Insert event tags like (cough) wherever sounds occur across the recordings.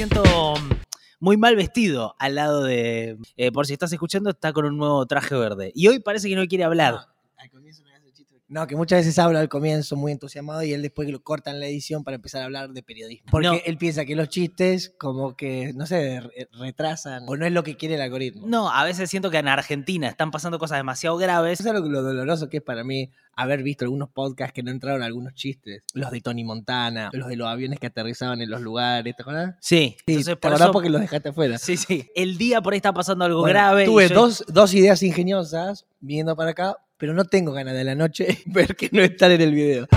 siento muy mal vestido al lado de. eh, por si estás escuchando, está con un nuevo traje verde. Y hoy parece que no quiere hablar. Al comienzo no que muchas veces habla al comienzo muy entusiasmado y él después que lo cortan la edición para empezar a hablar de periodismo. Porque No. él piensa que los chistes como que, no sé, re- retrasan o no es lo que quiere el algoritmo. No, a veces siento que en Argentina están pasando cosas demasiado graves. ¿Sabes lo, lo doloroso que es para mí haber visto algunos podcasts que no entraron algunos chistes? Los de Tony Montana, los de los aviones que aterrizaban en los lugares, ¿te acordás? Sí, Sí, entonces ¿te por acordás eso. porque los dejaste afuera? Sí, sí. El día por ahí está pasando algo Bueno, grave. Tuve yo- dos, dos ideas ingeniosas viniendo para acá, pero no tengo ganas de la noche (laughs) ver que no están en el video.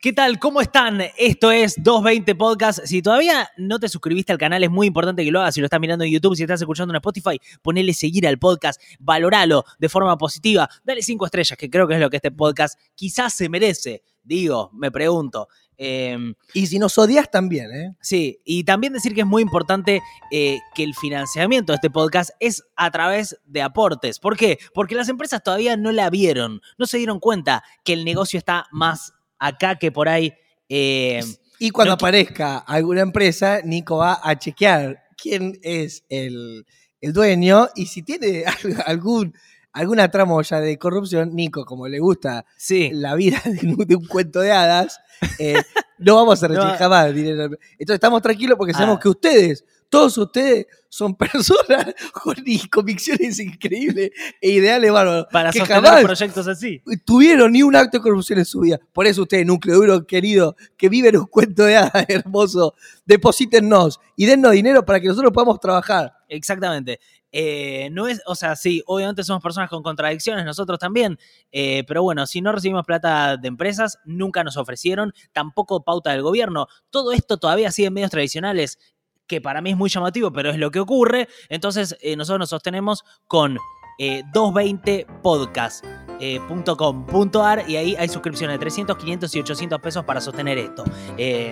¿Qué tal? ¿Cómo están? Esto es 220 Podcast. Si todavía no te suscribiste al canal, es muy importante que lo hagas. Si lo estás mirando en YouTube, si estás escuchando en Spotify, ponele seguir al podcast, valoralo de forma positiva, dale cinco estrellas, que creo que es lo que este podcast quizás se merece. Digo, me pregunto. Eh, Y si nos odias también, ¿eh? Sí, y también decir que es muy importante eh, que el financiamiento de este podcast es a través de aportes. ¿Por qué? Porque las empresas todavía no la vieron, no se dieron cuenta que el negocio está más acá que por ahí. eh, Y cuando No aparezca alguna empresa, Nico va a chequear quién es el, el dueño y si tiene (laughs) al- algún, alguna tramoya de corrupción, Nico, como le gusta sí, la vida (laughs) de un, de un cuento de hadas, eh, no vamos a recibir No. jamás dinero. Entonces estamos tranquilos porque sabemos Ah. que ustedes, todos ustedes, son (laughs) personas con convicciones increíbles e ideales bárbaros. para que sostener jamás proyectos así. tuvieron ni un acto de corrupción en su vida. Por eso ustedes, núcleo duro querido, que viven un cuento de hadas (laughs) hermoso, deposítennos y dennos dinero para que nosotros podamos trabajar. Exactamente. Eh, no es, o sea, sí, obviamente somos personas con contradicciones, nosotros también, eh, pero bueno, si no recibimos plata de empresas, nunca nos ofrecieron, tampoco pauta del gobierno. Todo esto todavía sigue en medios tradicionales, que para mí es muy llamativo, pero es lo que ocurre. Entonces, eh, nosotros nos sostenemos con eh, 220podcast.com.ar y ahí hay suscripciones de 300, 500 y 800 pesos para sostener esto.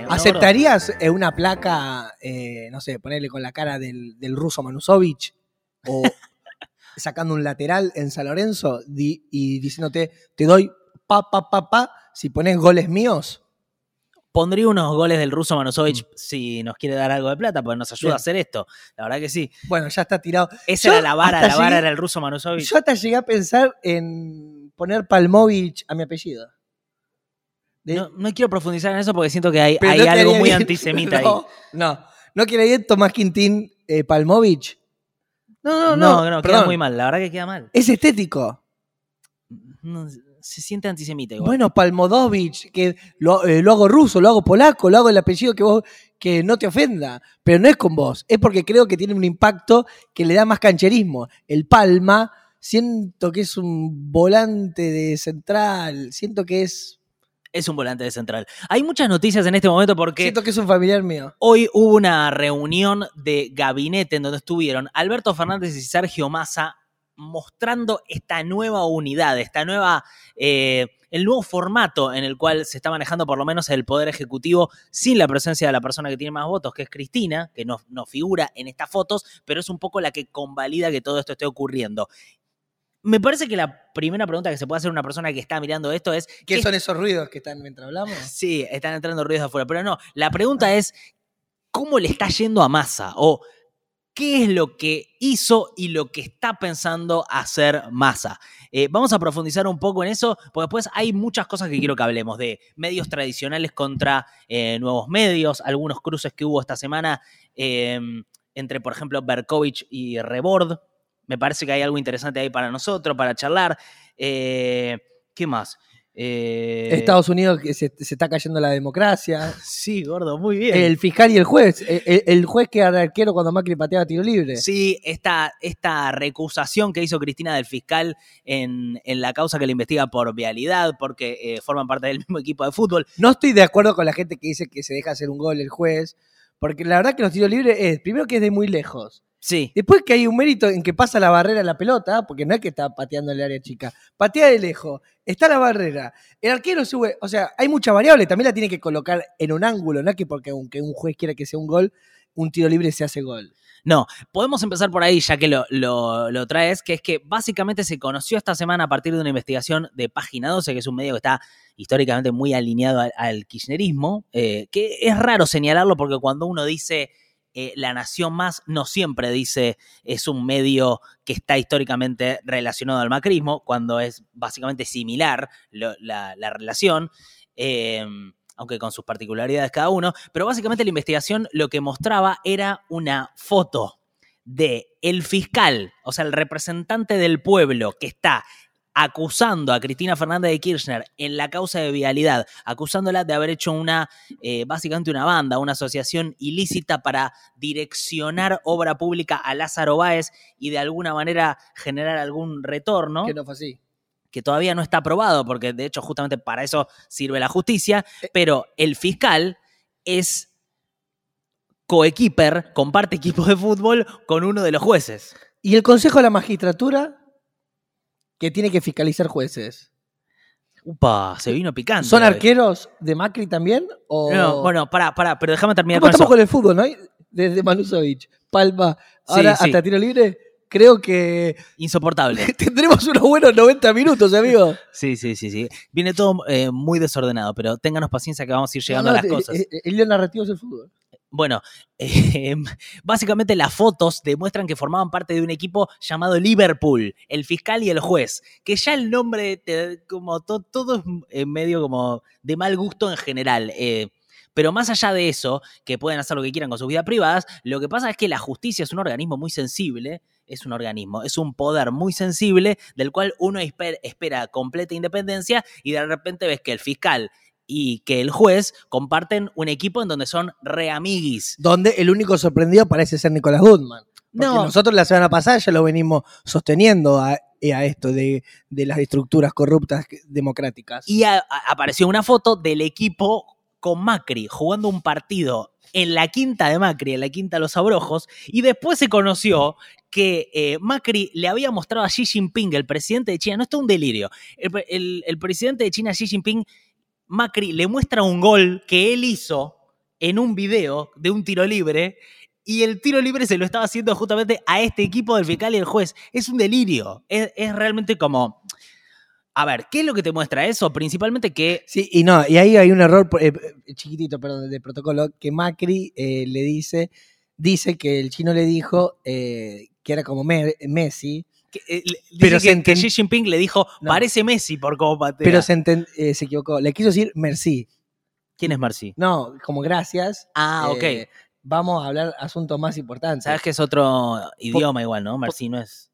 ¿Aceptarías una placa, no sé, ponerle con la cara del, del ruso Manusovich o sacando un lateral en San Lorenzo di- y diciéndote, te doy pa, pa, pa, pa, si pones goles míos? Pondría unos goles del ruso Manusovich si nos quiere dar algo de plata, porque nos ayuda Bien. a hacer esto. La verdad que sí. Bueno, ya está tirado. Esa Yo era la vara, la vara llegué- era el ruso Manusovich. Yo hasta llegué a pensar en poner Palmovich a mi apellido. De- No, no quiero profundizar en eso porque siento que hay, hay no algo muy bien- antisemita no, (laughs) ahí. No, no quedaría bien Tomás Quintín eh, Palmovich. No, no, No, no. no, queda muy mal. La verdad que queda mal. Es estético. No, se siente antisemita igual. Bueno, Palmodovich, que lo, eh, lo hago ruso, lo hago polaco, lo hago el apellido que vos que no te ofenda, pero no es con vos, es porque creo que tiene un impacto que le da más cancherismo. El Palma, siento que es un volante de central, siento que es Es un volante de central. Hay muchas noticias en este momento porque siento que es un familiar mío. Hoy hubo una reunión de gabinete en donde estuvieron Alberto Fernández y Sergio Massa mostrando esta nueva unidad, esta nueva, eh, el nuevo formato en el cual se está manejando por lo menos el poder ejecutivo sin la presencia de la persona que tiene más votos, que es Cristina, que no, no figura en estas fotos, pero es un poco la que convalida que todo esto esté ocurriendo. Me parece que la primera pregunta que se puede hacer a una persona que está mirando esto es ¿Qué son esos ruidos que están mientras hablamos? Sí, están entrando ruidos de afuera, pero no, la pregunta es, ¿cómo le está yendo a Massa? O qué es lo que hizo y lo que está pensando hacer Massa. Eh, vamos a profundizar un poco en eso, porque después hay muchas cosas que quiero que hablemos, de medios tradicionales contra eh, nuevos medios, algunos cruces que hubo esta semana eh, entre, por ejemplo, Berkovich y Rebord. Me parece que hay algo interesante ahí para nosotros, para charlar. Eh, ¿Qué más? Eh, Estados Unidos que se, se está cayendo la democracia. Sí, gordo, muy bien. El fiscal y el juez. El, el- juez que era arquero cuando Macri pateaba tiro libre. Sí, esta, esta recusación que hizo Cristina del fiscal en, en la causa que le investiga por vialidad, porque eh, forman parte del (laughs) mismo equipo de fútbol. No estoy de acuerdo con la gente que dice que se deja hacer un gol el juez. Porque la verdad que los tiros libres es, primero que es de muy lejos. Sí, Después que hay un mérito en que pasa la barrera la pelota, porque no es que está pateando en el área chica, patea de lejos, está la barrera, el arquero sube, o sea, hay muchas variables, también la tiene que colocar en un ángulo, no es que porque aunque un juez quiera que sea un gol, un tiro libre se hace gol. No, podemos empezar por ahí, ya que lo, lo- lo traes, que es que básicamente se conoció esta semana a partir de una investigación de Página 12, que es un medio que está históricamente muy alineado al, al kirchnerismo, eh, que es raro señalarlo porque cuando uno dice eh, La Nación Más, no siempre dice es un medio que está históricamente relacionado al macrismo, cuando es básicamente similar la, la relación. eh, aunque con sus particularidades cada uno, pero básicamente la investigación lo que mostraba era una foto de el fiscal, o sea, el representante del pueblo que está acusando a Cristina Fernández de Kirchner en la causa de vialidad, acusándola de haber hecho una, eh, básicamente una banda, una asociación ilícita para direccionar obra pública a Lázaro Báez y de alguna manera generar algún retorno Que no fue así. que todavía no está aprobado, porque de hecho justamente para eso sirve la justicia, Eh. pero el fiscal es coequiper, comparte equipo de fútbol con uno de los jueces. Y el Consejo de la Magistratura, que tiene que fiscalizar jueces. Upa, se vino picante. ¿Son hoy. arqueros de Macri también? O... No, bueno, pará, pará, pero déjame terminar ¿Cómo con estamos eso. con el fútbol, no? Desde Manusovic, Palma, ahora Sí, sí. hasta tiro libre. Creo que Insoportable. (laughs) tendremos unos buenos 90 minutos, amigo. Sí, sí, sí, sí. Viene todo eh, muy desordenado, pero ténganos paciencia que vamos a ir llegando No, a las cosas. eh, eh, El hilo narrativo es el fútbol. Bueno, (laughs) eh, básicamente las fotos demuestran que formaban parte de un equipo llamado Liverpool, el fiscal y el juez, que ya el nombre, como to- todo es eh, medio como de mal gusto en general. eh, pero más allá de eso, que pueden hacer lo que quieran con sus vidas privadas, lo que pasa es que la justicia es un organismo muy sensible, es un organismo, es un poder muy sensible del cual uno esper- espera completa independencia y de repente ves que el fiscal y que el juez comparten un equipo en donde son re amiguis. Donde el único sorprendido parece ser Nicolás Goodman. Porque No. nosotros la semana pasada ya lo venimos sosteniendo a, eh, a esto de, de las estructuras corruptas democráticas. Y a- a- apareció una foto del equipo con Macri jugando un partido en la quinta de Macri, en la quinta de los Abrojos, y después se conoció que eh, Macri le había mostrado a Xi Jinping, el presidente de China, no esto es un delirio, el- el presidente de China, Xi Jinping, Macri le muestra un gol que él hizo en un video de un tiro libre, y el tiro libre se lo estaba haciendo justamente a este equipo del fiscal y el juez. Es un delirio, es, realmente como... A ver, ¿qué es lo que te muestra eso? Principalmente que Sí, y no, y ahí hay un error eh, eh, chiquitito, perdón, de protocolo, que Macri eh, le dice, dice que el chino le dijo que era como Me- Messi, que, eh, Pero que, Xi Jinping le dijo, No. parece Messi por cómo patea. pero se, eh, se equivocó. Le quiso decir merci. ¿Quién es Marci? No, como gracias. Ah, ok. eh, vamos a hablar asuntos más importantes. Sabes que es otro idioma igual, ¿no? Marci no es...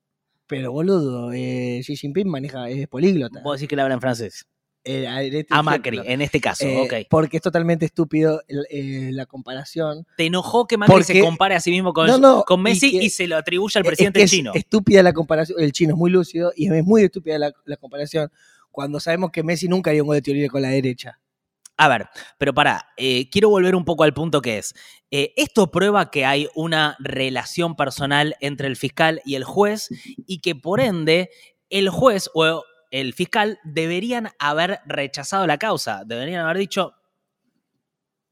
Pero boludo, eh, Xi Jinping maneja, es políglota. Vos decís que le habla en francés. Eh, a- este A Macri, en este caso, Eh, ok. Porque es totalmente estúpido eh, la comparación. ¿Te enojó que Macri se compare a sí mismo con, No, no, con Messi y se lo atribuye al Es presidente que es chino? estúpida la comparación. El chino es muy lúcido y es muy estúpida la, la comparación cuando sabemos que Messi nunca haría un gol de teoría con la derecha. A ver, pero pará, eh, quiero volver un poco al punto que es. eh, esto prueba que hay una relación personal entre el fiscal y el juez y que por ende el juez o el fiscal deberían haber rechazado la causa, deberían haber dicho,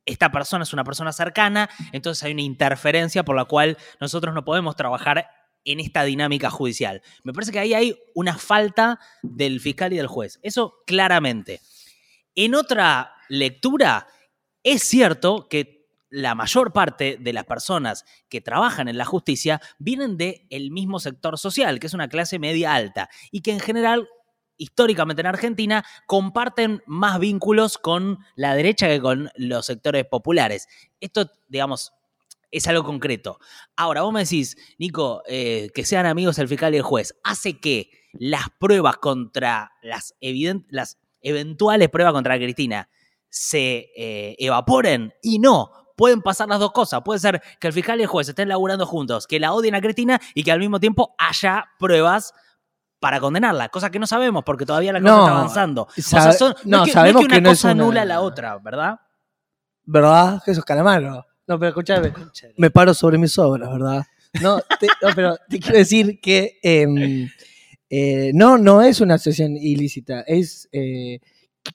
esta persona es una persona cercana, entonces hay una interferencia por la cual nosotros no podemos trabajar en esta dinámica judicial. Me parece que ahí hay una falta del fiscal y del juez. Eso claramente. En otra lectura, es cierto que la mayor parte de las personas que trabajan en la justicia vienen del mismo sector social, que es una clase media alta, y que en general, históricamente en Argentina, comparten más vínculos con la derecha que con los sectores populares. Esto, digamos, es algo concreto. Ahora, vos me decís, Nico, eh, que sean amigos el fiscal y el juez, hace que las pruebas contra las, las eventuales pruebas contra Cristina se eh, evaporen y no. Pueden pasar las dos cosas. Puede ser que el fiscal y el juez estén laburando juntos, que la odien a Cristina y que al mismo tiempo haya pruebas para condenarla, cosa que no sabemos porque todavía la cosa No, está avanzando. O sea, son- no, no, es que, sabemos no es que una que no es cosa una- anula la otra, ¿verdad? ¿Verdad? Jesús Calamaro. No, pero escúchame, me paro sobre mis obras, ¿verdad? No, te- (laughs) pero te quiero decir que em, eh, no, no es una asociación ilícita, es eh,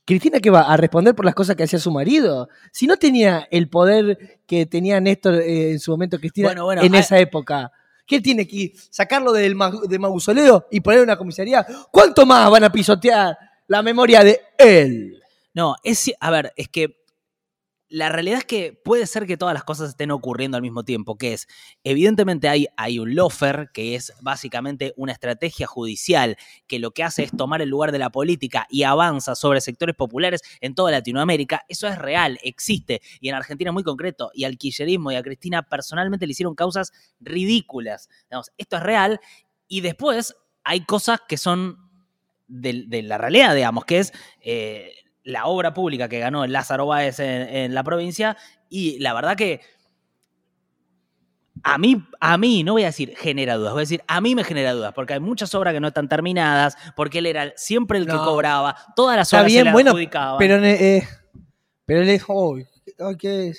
Cristina que va a responder por las cosas que hacía su marido. Si no tenía el poder que tenía Néstor eh, en su momento Cristina Bueno, bueno, en esa época. ¿Qué tiene que sacarlo del ma- de mausoleo y poner una comisaría? ¿Cuánto más van a pisotear la memoria de él? No, es, a ver, es que la realidad es que puede ser que todas las cosas estén ocurriendo al mismo tiempo, que es, evidentemente hay, hay un lofer, que es básicamente una estrategia judicial que lo que hace es tomar el lugar de la política y avanza sobre sectores populares en toda Latinoamérica. Eso es real, existe, y en Argentina muy concreto, y al y a Cristina personalmente le hicieron causas ridículas. Esto es real, y después hay cosas que son de, de la realidad, digamos, que es... eh, la obra pública que ganó Lázaro Báez en, en la provincia y la verdad que a mí, a mí, no voy a decir genera dudas, voy a decir a mí me genera dudas, porque hay muchas obras que no están terminadas, porque él era siempre el que cobraba, todas las obras se bien, le bueno, adjudicaban. Pero, eh, pero él es. oh, oh, qué,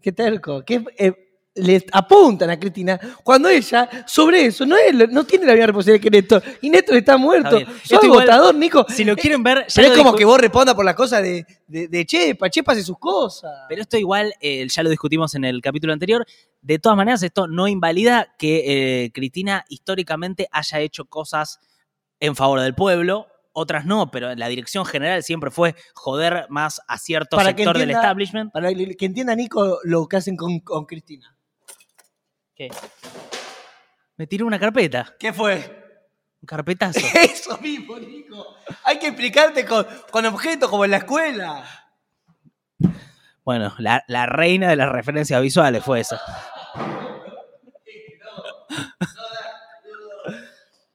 qué terco. Qué, eh, le apuntan a Cristina cuando ella, sobre eso, no, es, no tiene la misma responsabilidad que Néstor. Y Néstor está muerto. Esto igual- votador, Nico. si lo quieren ver, ya Pero es como que vos respondas por las cosas de, de, de Chepa. Chepa hace sus cosas. Pero esto igual, eh, ya lo discutimos en el capítulo anterior. De todas maneras, esto no invalida que eh, Cristina históricamente haya hecho cosas en favor del pueblo, otras no, pero la dirección general siempre fue joder más a cierto Para sector del establishment. Para que entienda Nico lo que hacen con, con Cristina. ¿Qué? Me tiró una carpeta, ¿Qué fue? un carpetazo. (laughs) Eso mismo, Nico. Hay que explicarte con, con objetos como en la escuela. Bueno, la, la reina de las referencias visuales fue esa.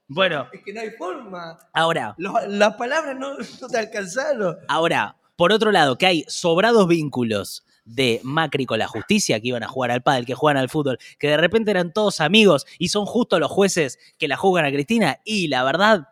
Bueno, Es que no hay forma. ahora, las palabras no, no te alcanzaron. Ahora, por otro lado, que hay sobrados vínculos de Macri con la justicia, que iban a jugar al pádel, que juegan al fútbol, que de repente eran todos amigos y son justo los jueces que la juzgan a Cristina, y la verdad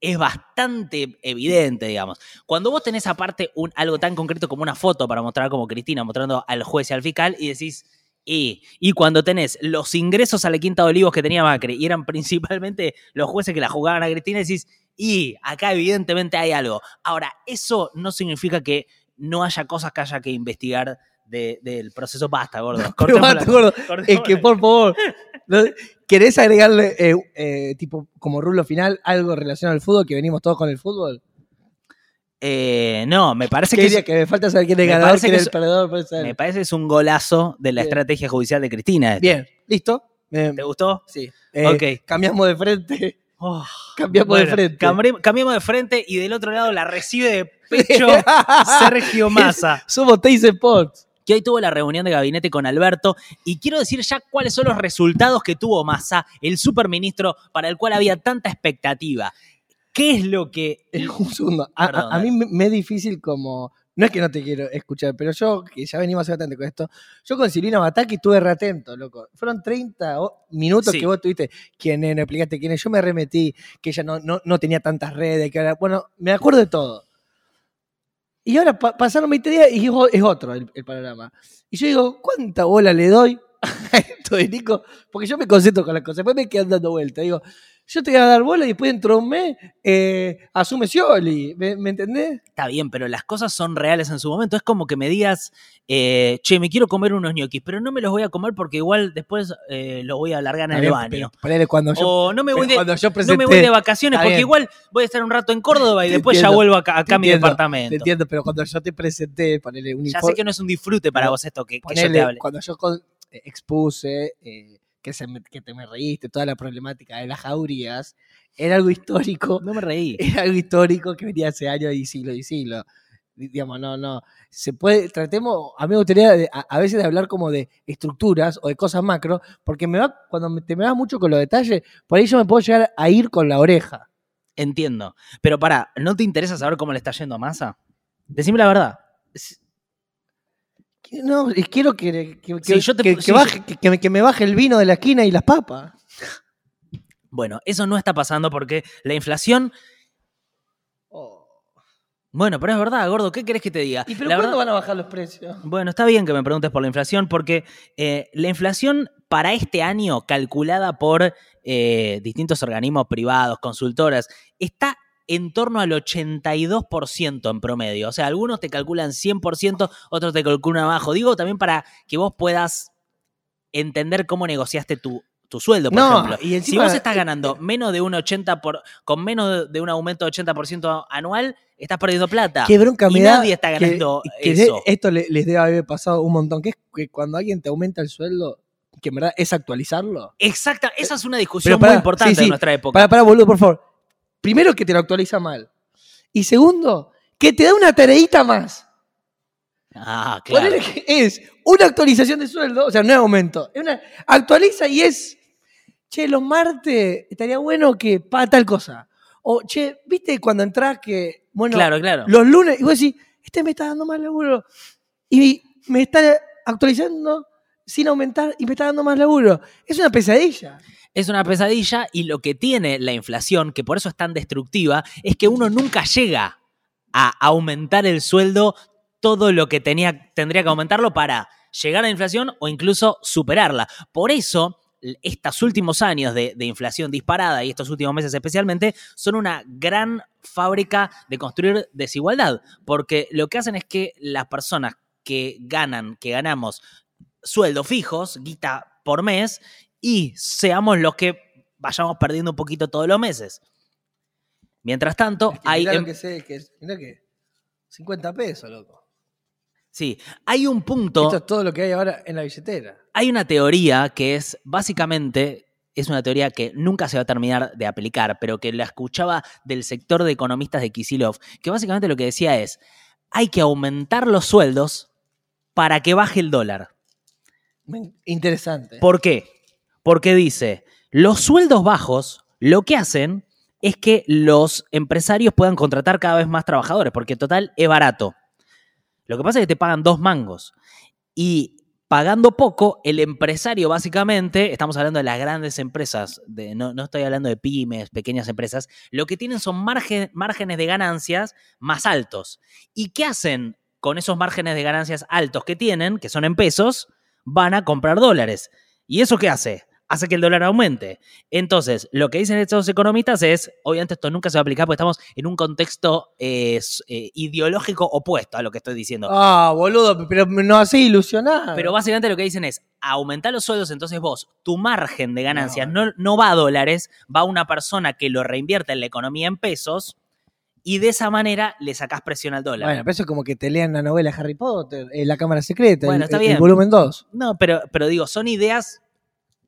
es bastante evidente, digamos. Cuando vos tenés aparte un, algo tan concreto como una foto para mostrar como Cristina mostrando al juez y al fiscal y decís, y, y cuando tenés los ingresos a la Quinta de Olivos que tenía Macri y eran (laughs) principalmente los jueces que la jugaban a Cristina, decís, y acá evidentemente hay algo. Ahora, eso no significa que no haya cosas que haya que investigar de- del proceso. Basta, gordo. (laughs) Pero. Es que por favor. (laughs) ¿querés agregarle, eh, eh, tipo, como rulo final, algo relacionado al fútbol, que venimos todos con el fútbol? Eh, no, me parece ¿Qué que es, Que me falta saber quién es ganador, quién es el perdedor. me parece que es un golazo de la Bien. estrategia judicial de Cristina. esto. Bien, ¿listo? ¿Te gustó? sí. Ok. Cambiamos de frente. Oh, Cambiamos de frente. cambiamos de frente y del otro lado la recibe de (laughs) pecho Sergio Massa. (laughs) Somos Taze Sports. que hoy tuvo la reunión de gabinete con Alberto y quiero decir ya cuáles son los resultados que tuvo Massa, el superministro para el cual había tanta expectativa. ¿Qué es lo que... (laughs) Un segundo. A, a- Perdón, a mí me es difícil como. No es que no te quiero escuchar, pero yo, que ya venimos bastante con esto, yo con Silvina Bataki estuve re atento, loco. Fueron 30 o- minutos Sí. que vos tuviste quién es, no explicaste quién es. Yo me remetí, que ella no, no, no tenía tantas redes, que ahora, bueno, me acuerdo de todo. Y ahora pa- pasaron 20 días y es otro el, el panorama. Y yo digo, ¿cuánta bola le doy (laughs) a esto de Nico? Porque yo me concentro con las cosas, después me quedan dando vueltas. Digo, yo te voy a dar bola y después dentro de un mes eh, asume Scioli. ¿Me, me entendés? Está bien, pero las cosas son reales en su momento. Es como que me digas, eh, che, me quiero comer unos ñoquis, pero no me los voy a comer porque igual después eh, los voy a alargar en el baño. pero ponele cuando yo, O no me voy de, cuando yo no presenté, me voy de vacaciones porque igual voy a estar un rato en Córdoba y después ya vuelvo acá, acá a mi departamento. Te entiendo, pero cuando yo te presenté, ponele un Ya sé que no es un disfrute para vos esto que, que yo te ponele, hable. cuando yo con- eh, expuse eh, que, se me- que te me reíste, toda la problemática de las jaurías, era algo histórico. No me reí. (laughs) Era algo histórico que venía hace años y siglos y siglos. Di- Digamos, no, no. Se puede, tratemos, a mí me gustaría de- a, a veces de hablar como de estructuras o de cosas macro, porque me va, cuando me- te me vas mucho con los detalles, por ahí yo me puedo llegar a ir con la oreja. Entiendo. Pero pará, ¿no te interesa saber cómo le está yendo a Massa? Decime la verdad. No, y quiero que, que, Sí, que- yo te- que- que sí, baje- que- que me- que me baje el vino de la esquina y las papas. Bueno, eso no está pasando porque la inflación. Bueno, pero es verdad, gordo, ¿qué querés que te diga? ¿Y pero La cuándo verdad- van a bajar los precios? Bueno, está bien que me preguntes por la inflación, porque eh, la inflación para este año, calculada por eh, distintos organismos privados, consultoras, está en torno al 82% en promedio. O sea, algunos te calculan 100%, otros te calculan abajo. Digo también para que vos puedas entender cómo negociaste tu, tu sueldo, por No, ejemplo. y si vos estás ganando menos de un 80 por, con menos de un aumento de 80% anual, estás perdiendo plata. Qué bronca y me da nadie está ganando que eso. esto le- les debe haber pasado un montón, que es que cuando alguien te aumenta el sueldo, que en verdad es actualizarlo. Exacta, esa es una discusión muy importante sí, sí, de nuestra época. Para, para, boludo, por favor. Primero, que te lo actualiza mal. Y segundo, que te da una tareita más. Ah, claro. Es una actualización de sueldo, o sea, no es aumento. Es una, actualiza y es, che, los martes estaría bueno que para tal cosa. O, che, viste cuando entras que, bueno, claro, claro. los lunes, y vos decís, este me está dando más laburo. Y me está actualizando sin aumentar y me está dando más laburo. Es una pesadilla. Es una pesadilla y lo que tiene la inflación, que por eso es tan destructiva, es que uno nunca llega a aumentar el sueldo todo lo que tendría que aumentarlo para llegar a la inflación o incluso superarla. Por eso, estos últimos años de, de inflación disparada y estos últimos meses especialmente son una gran fábrica de construir desigualdad, porque lo que hacen es que las personas que ganan, que ganamos sueldos fijos, guita por mes, y seamos los que vayamos perdiendo un poquito todos los meses. Mientras tanto, Es que hay, em- que sé, que mirá que 50 pesos, loco. sí, hay un punto, Esto es todo lo que hay ahora en la billetera. hay una teoría que es básicamente, es una teoría que nunca se va a terminar de aplicar, pero que la escuchaba del sector de economistas de Kisilov, que básicamente lo que decía es, hay que aumentar los sueldos para que baje el dólar. Interesante. ¿Por qué? Porque dice, los sueldos bajos lo que hacen es que los empresarios puedan contratar cada vez más trabajadores, porque total es barato. Lo que pasa es que te pagan dos mangos. Y pagando poco, el empresario básicamente, estamos hablando de las grandes empresas, no, estoy hablando de pymes, pequeñas empresas, lo que tienen son márgenes de ganancias más altos. ¿Y qué hacen con esos márgenes de ganancias altos que tienen, que son en pesos? Van a comprar dólares. ¿Y eso qué hace? Hace que el dólar aumente. Entonces, lo que dicen estos economistas es, obviamente esto nunca se va a aplicar porque estamos en un contexto eh, eh, ideológico opuesto a lo que estoy diciendo. Ah, boludo, pero no hace ilusionar. Pero básicamente lo que dicen es, aumentar los sueldos, entonces vos, tu margen de ganancias No. no, no va a dólares, va a una persona que lo reinvierte en la economía en pesos y de esa manera le sacás presión al dólar. Bueno, pero eso es como que te lean la novela Harry Potter, eh, La Cámara Secreta, Bueno, el, está el- bien. el volumen 2. No, pero, pero digo, son ideas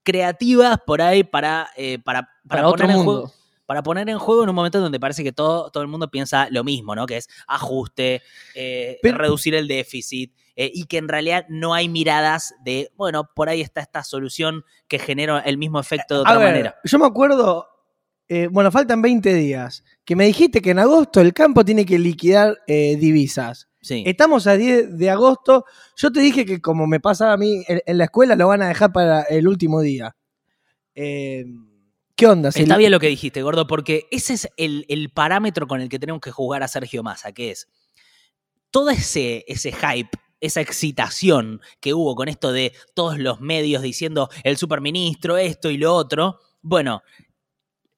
creativas por ahí para, eh, para, para, Para otro poner en mundo. juego. Para poner en juego en un momento donde parece que todo, todo el mundo piensa lo mismo, ¿no? Que es ajuste, eh, Pero- reducir el déficit, eh, y que en realidad no hay miradas de, bueno, por ahí está esta solución que genera el mismo efecto de A otra ver, manera. yo me acuerdo, bueno, faltan 20 días, que me dijiste que en agosto el campo tiene que liquidar divisas. Sí. Estamos a 10 de agosto. Yo te dije que como me pasaba a mí en, en la escuela, lo van a dejar para el último día. Eh, ¿Qué onda? ¿Se Está bien lo que dijiste, Gordo, porque ese es el, el parámetro con el que tenemos que jugar a Sergio Massa, que es todo ese, ese hype, esa excitación que hubo con esto de todos los medios diciendo el superministro, esto y lo otro. Bueno,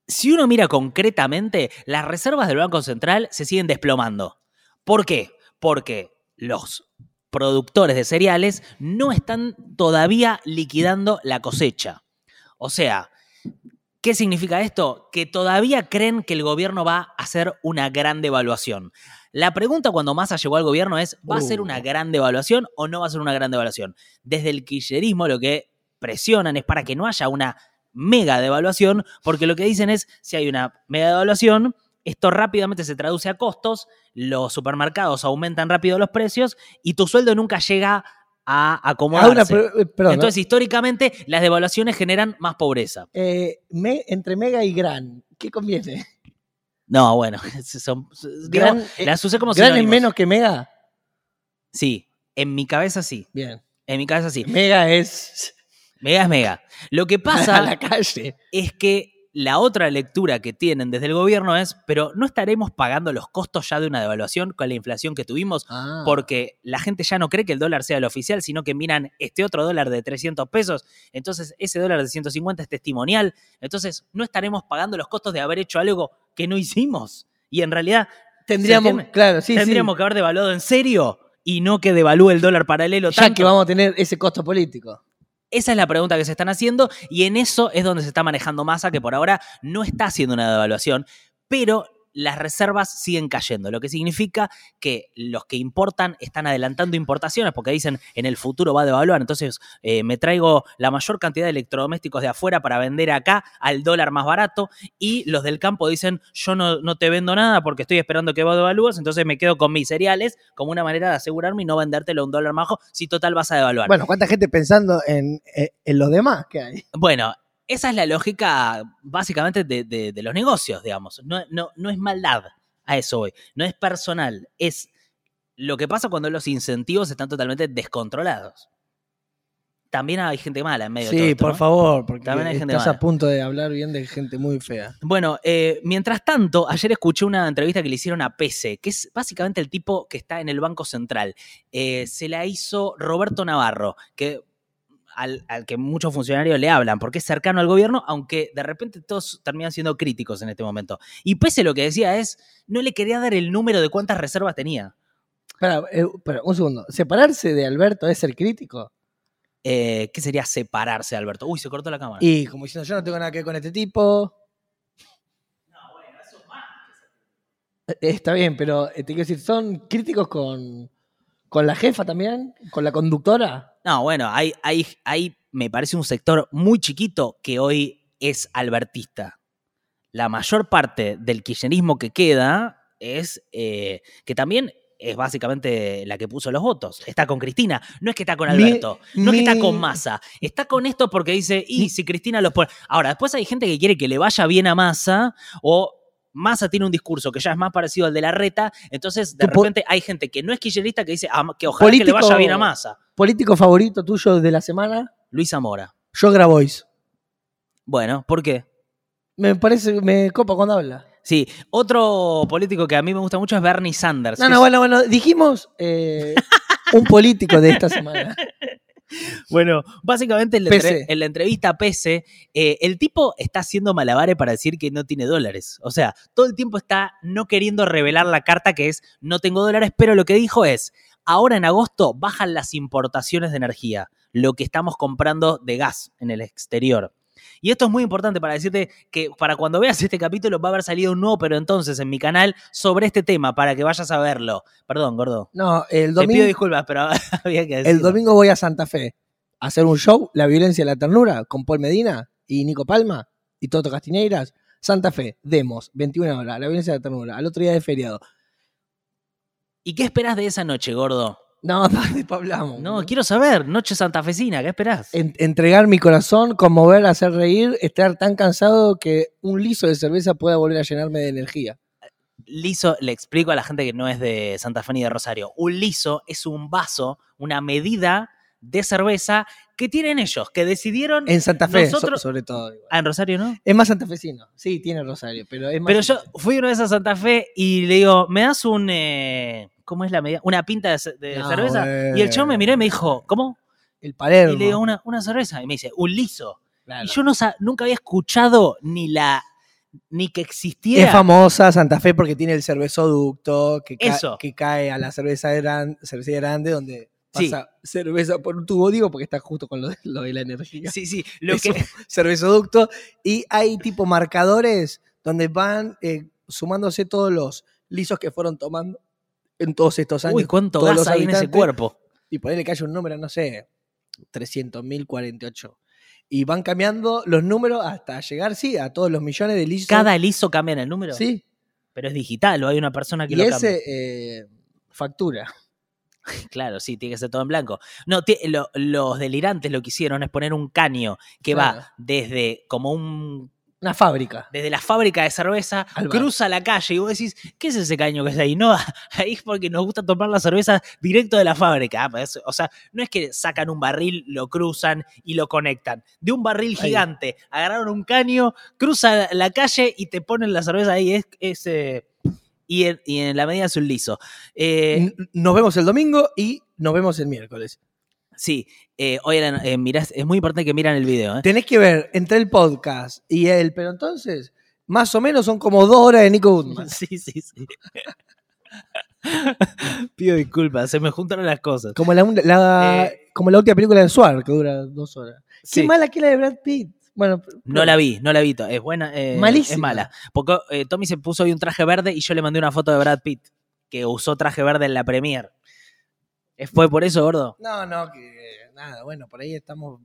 si uno mira concretamente, las reservas del Banco Central se siguen desplomando. ¿Por qué? Porque los productores de cereales no están todavía liquidando la cosecha. O sea, ¿qué significa esto? Que todavía creen que el gobierno va a hacer una gran devaluación. La pregunta cuando Massa llegó al gobierno es, ¿va a ser Uh. una gran devaluación o no va a ser una gran devaluación? Desde el kirchnerismo lo que presionan es para que no haya una mega devaluación, porque lo que dicen es, si hay una mega devaluación, esto rápidamente se traduce a costos, los supermercados aumentan rápido los precios y tu sueldo nunca llega a Ah, acomodarse. pre- eh, perdón, Entonces, históricamente, las devaluaciones generan más pobreza. eh, me- entre mega y gran, ¿qué conviene? No, bueno, (laughs) son, Gran, eh, las usé como ¿Gran es sinónimos. menos que mega? Sí, en mi cabeza sí. Bien. En mi cabeza sí. Mega es Mega es mega. Lo que (laughs) pasa la calle. es que la otra lectura que tienen desde el gobierno es, pero no estaremos pagando los costos ya de una devaluación con la inflación que tuvimos, Ah. porque la gente ya no cree que el dólar sea el oficial, sino que miran este otro dólar de 300 pesos, entonces ese dólar de 150 es testimonial, entonces no estaremos pagando los costos de haber hecho algo que no hicimos. Y en realidad Tendríamos, claro, sí, tendríamos sí. que haber devaluado en serio y no que devalúe el dólar paralelo Ya tanto. que vamos a tener ese costo político. Esa es la pregunta que se están haciendo y en eso es donde se está manejando Massa, que por ahora no está haciendo una devaluación, pero las reservas siguen cayendo, lo que significa que los que importan están adelantando importaciones porque dicen en el futuro va a devaluar, entonces eh, me traigo la mayor cantidad de electrodomésticos de afuera para vender acá al dólar más barato y los del campo dicen yo no, no te vendo nada porque estoy esperando que vos devalúes, entonces me quedo con mis cereales como una manera de asegurarme y no vendértelo a un dólar más bajo si total vas a devaluar. Bueno, ¿cuánta gente pensando en, en, en los demás que hay? Bueno, esa es la lógica básicamente de, de- de los negocios, digamos. No, no, no es maldad a eso hoy. No es personal. Es lo que pasa cuando los incentivos están totalmente descontrolados. También hay gente mala en medio de todo Sí, esto, por ¿no? favor, porque También hay gente estás mala. a punto de hablar bien de gente muy fea. Bueno, eh, mientras tanto, ayer escuché una entrevista que le hicieron a Pese, que es básicamente el tipo que está en el Banco Central. Eh, se la hizo Roberto Navarro, que al, al que muchos funcionarios le hablan, porque es cercano al gobierno, aunque de repente todos terminan siendo críticos en este momento. Y Pese lo que decía es, no le quería dar el número de cuántas reservas tenía. Espera, eh, un segundo. ¿Separarse de Alberto es ser crítico? Eh, ¿Qué sería separarse, Alberto? Uy, se cortó la cámara. Y como diciendo, yo no tengo nada que ver con este tipo. Eh, Está bien, pero eh, te quiero decir, ¿son críticos con, con la jefa también? ¿Con la conductora? No, bueno, hay, hay, hay, me parece un sector muy chiquito que hoy es albertista. La mayor parte del kirchnerismo que queda es eh, que también es básicamente la que puso los votos. Está con Cristina, no es que está con Alberto, no es que está con Massa, está con esto porque dice, y si Cristina los pone. Ahora, después hay gente que quiere que le vaya bien a Massa o Massa tiene un discurso que ya es más parecido al de la reta, entonces de repente hay gente que no es kirchnerista que dice ah, que ojalá que le Político- vaya bien a Massa. ¿Político favorito tuyo de la semana? Luis Zamora. Yo Grabois. Bueno, ¿por qué? Me parece, me copa cuando habla. Sí, otro político que a mí me gusta mucho es Bernie Sanders. No, no, es- bueno, bueno, dijimos eh, un político de esta semana. (laughs) Bueno, básicamente en la, Pese. entre- en la entrevista a Pese, eh, el tipo está haciendo malabares para decir que no tiene dólares. O sea, todo el tiempo está no queriendo revelar la carta que es no tengo dólares, pero lo que dijo es, ahora en agosto bajan las importaciones de energía, lo que estamos comprando de gas en el exterior. Y esto es muy importante para decirte que para cuando veas este capítulo va a haber salido un nuevo, pero entonces en mi canal sobre este tema, para que vayas a verlo. Perdón, gordo. No, el Te pido domingo, disculpas, pero (laughs) había que decirlo. el domingo voy a Santa Fe a hacer un show, La violencia y la ternura, con Paul Medina y Nico Palma y Toto Castineiras. Santa Fe, demos, 21 horas, La violencia y la ternura, al otro día de feriado. ¿Y qué esperás de esa noche, gordo? No, (laughs) después hablamos. No, quiero saber, noche santafesina, ¿qué esperás? En- entregar mi corazón, conmover, hacer reír, estar tan cansado que un liso de cerveza pueda volver a llenarme de energía. Liso, le explico a la gente que no es de Santa Fe ni de Rosario. Un liso es un vaso, una medida de cerveza que tienen ellos, que decidieron. En Santa Fe, so- Nosotros- sobre todo. Ah, en Rosario, ¿no? Es más santafesino. Sí, tiene Rosario, pero es más. Pero yo fui una vez a Santa Fe y le digo, ¿me das un. eh, ¿Cómo es la medida? Una pinta de, ce- de No, cerveza. Y el chavo me miró y me dijo, ¿cómo? El Palermo. Y le digo, una, una cerveza. Y me dice, un liso. Claro. Y yo no, nunca había escuchado ni la. ni que existiera. Es famosa Santa Fe porque tiene el cervezoducto que, ca- Eso. que cae a la cerveza gran, cervecería grande donde Sí. pasa cerveza por un tubo, digo, porque está justo con lo de, lo de la energía. Sí, sí. (laughs) Lo Es que, cervezoducto. Y hay tipo marcadores donde van eh, sumándose todos los lisos que fueron tomando en todos estos años. Uy, cuánto todos gas los hay en ese cuerpo. Y ponerle que haya un número, no sé, 300.048. Y van cambiando los números hasta llegar, sí, a todos los millones de lisos. Cada liso cambia en el número. Sí, Pero es digital o hay una persona que y lo ese eh, factura. cambia. (laughs) Claro, sí, tiene que ser todo en blanco. No, lo- los delirantes lo que hicieron es poner un caño que Claro. va desde como un. Una fábrica. Desde la fábrica de cerveza, cruza la calle y vos decís, ¿qué es ese caño que está ahí? No, (laughs) ahí es porque nos gusta tomar la cerveza directo de la fábrica. Ah, pues, o sea, no es que sacan un barril, lo cruzan y lo conectan. De un barril Ahí. gigante, agarraron un caño, cruza la calle y te ponen la cerveza ahí. Es, es, eh, y, en, y en la medida es un liso. Eh, Nos vemos el domingo y nos vemos el miércoles. Sí, eh, oigan, eh, es muy importante que miran el video. ¿eh? Tenés que ver entre el podcast y el, pero entonces, más o menos son como dos horas de Nico Goodman. (laughs) Sí, sí, sí. (laughs) Pido disculpas, se me juntaron las cosas. Como la, la- Eh. como la última película de Suar, que dura dos horas. Sí. Qué mala que la de Brad Pitt. Bueno, No la vi, no la vi. Es buena. eh, Malísima. Es mala. Porque eh, Tommy se puso hoy un traje verde y yo le mandé una foto de Brad Pitt, que usó traje verde en la premier. ¿Fue por eso, gordo? No, no, que nada, bueno, por ahí estamos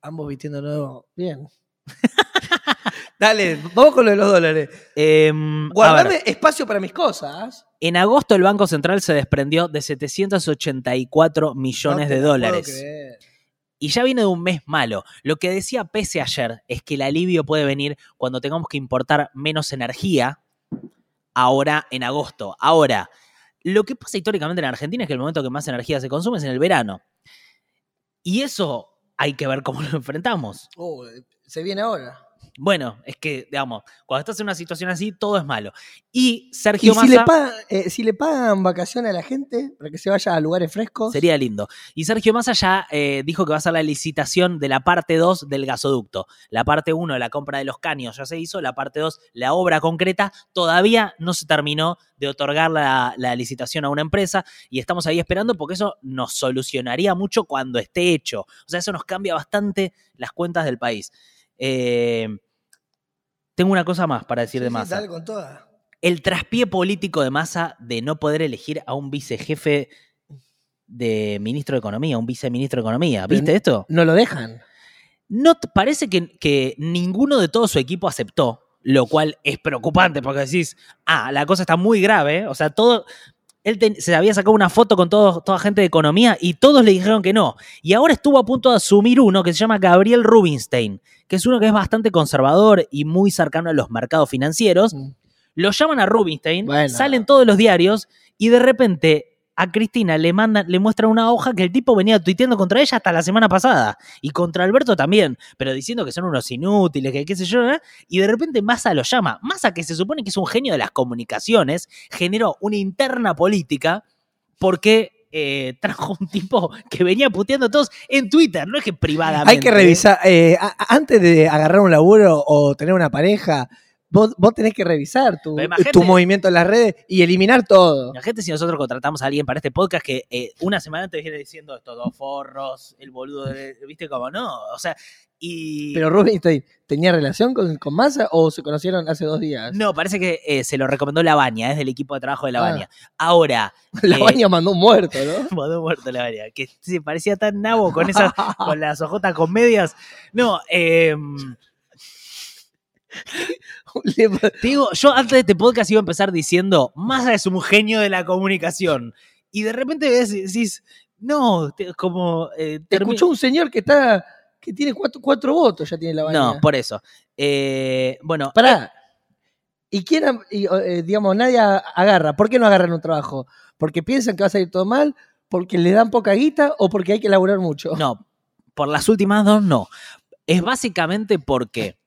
ambos vistiéndonos bien. (laughs) Dale, vamos con lo de los dólares. Ver, Guardame espacio para mis cosas. en agosto el Banco Central se desprendió de 784 millones No de dólares. Y ya viene de un mes malo. Lo que decía Pese ayer es que el alivio puede venir cuando tengamos que importar menos energía ahora en agosto. Ahora, lo que pasa históricamente en Argentina es que el momento que más energía se consume es en el verano. Y eso hay que ver cómo lo enfrentamos. Oh, se viene ahora. Bueno, es que, digamos, cuando estás en una situación así, todo es malo. Y Y Sergio si Massa... le, pagan, eh, si le pagan vacaciones a la gente para que se vaya a lugares frescos. Sería lindo. Y Sergio Massa ya eh, dijo que va a hacer la licitación de la parte 2 del gasoducto. La parte 1, la compra de los caños, ya se hizo. La parte 2, la obra concreta, todavía no se terminó de otorgar la, la licitación a una empresa. Y estamos ahí esperando porque eso nos solucionaría mucho cuando esté hecho. O sea, eso nos cambia bastante las cuentas del país. Eh, tengo una cosa más para decir Sí, de sí, Massa dale con toda. el traspié político de Massa de no poder elegir a un vicejefe de ministro de Economía, un viceministro de Economía. ¿Viste Pero- esto? No lo dejan. No parece que, que ninguno de todo su equipo aceptó, lo cual es preocupante porque decís, ah, la cosa está muy grave. O sea, todo. Él se había sacado una foto con todo- toda gente de economía y todos le dijeron que no. Y ahora estuvo a punto de asumir uno que se llama Gabriel Rubinstein, que es uno que es bastante conservador y muy cercano a los mercados financieros Mm. lo llaman a Rubinstein, Bueno. salen todos los diarios y de repente a Cristina le mandan, le muestran una hoja que el tipo venía tuiteando contra ella hasta la semana pasada y contra Alberto también, pero diciendo que son unos inútiles, que qué sé yo, ¿eh? y de repente Massa lo llama. Massa, que se supone que es un genio de las comunicaciones, generó una interna política porque eh, (laughs) trajo un tipo que venía puteando a todos en Twitter, no es que privadamente. Hay que revisar, eh, a- a- antes de agarrar un laburo o tener una pareja, vos, vos tenés que revisar tu, imagínate- tu movimiento en las redes y eliminar todo. Imagínate si nosotros contratamos a alguien para este podcast que eh, una semana antes viene diciendo estos dos forros, el boludo, de- ¿viste cómo no? O sea, y. Pero Rubinstein, ¿tenía relación con, con Massa o se conocieron hace dos días? no, parece que eh, se lo recomendó La Baña, es del equipo de trabajo de La Ah. Baña. Ahora, (laughs) La eh, baña mandó un muerto, ¿no? (laughs) mandó muerto La Baña, que se parecía tan nabo con esas, (laughs) con las ojotas con medias. No, eh, Le- te digo, yo antes de este podcast iba a empezar diciendo, Massa es un genio de la comunicación. Y de repente decís, no, te- como. eh, Te escuchó un señor que está que tiene cuatro, cuatro votos, ya tiene la baña. No, por eso. Eh, bueno, Pará. ¿Y quién, y, eh, digamos, nadie agarra? ¿Por qué no agarran un trabajo? ¿Porque piensan que va a salir todo mal? ¿Porque le dan poca guita o porque hay que laburar mucho? no, por las últimas dos no. Es básicamente porque,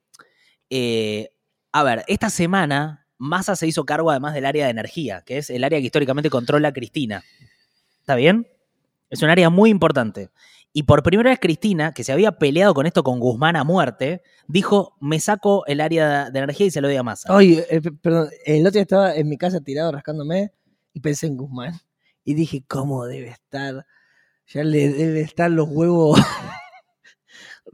eh, a ver, esta semana Massa se hizo cargo además del área de energía, que es el área que históricamente controla Cristina. ¿Está bien? Es un área muy importante. Y por primera vez Cristina, que se había peleado con esto con Guzmán a muerte, dijo, me saco el área de energía y se lo doy a Massa. Oye, eh, p- perdón, el otro día estaba en mi casa tirado rascándome y pensé en Guzmán. Y dije, ¿cómo debe estar? Ya le debe estar los huevos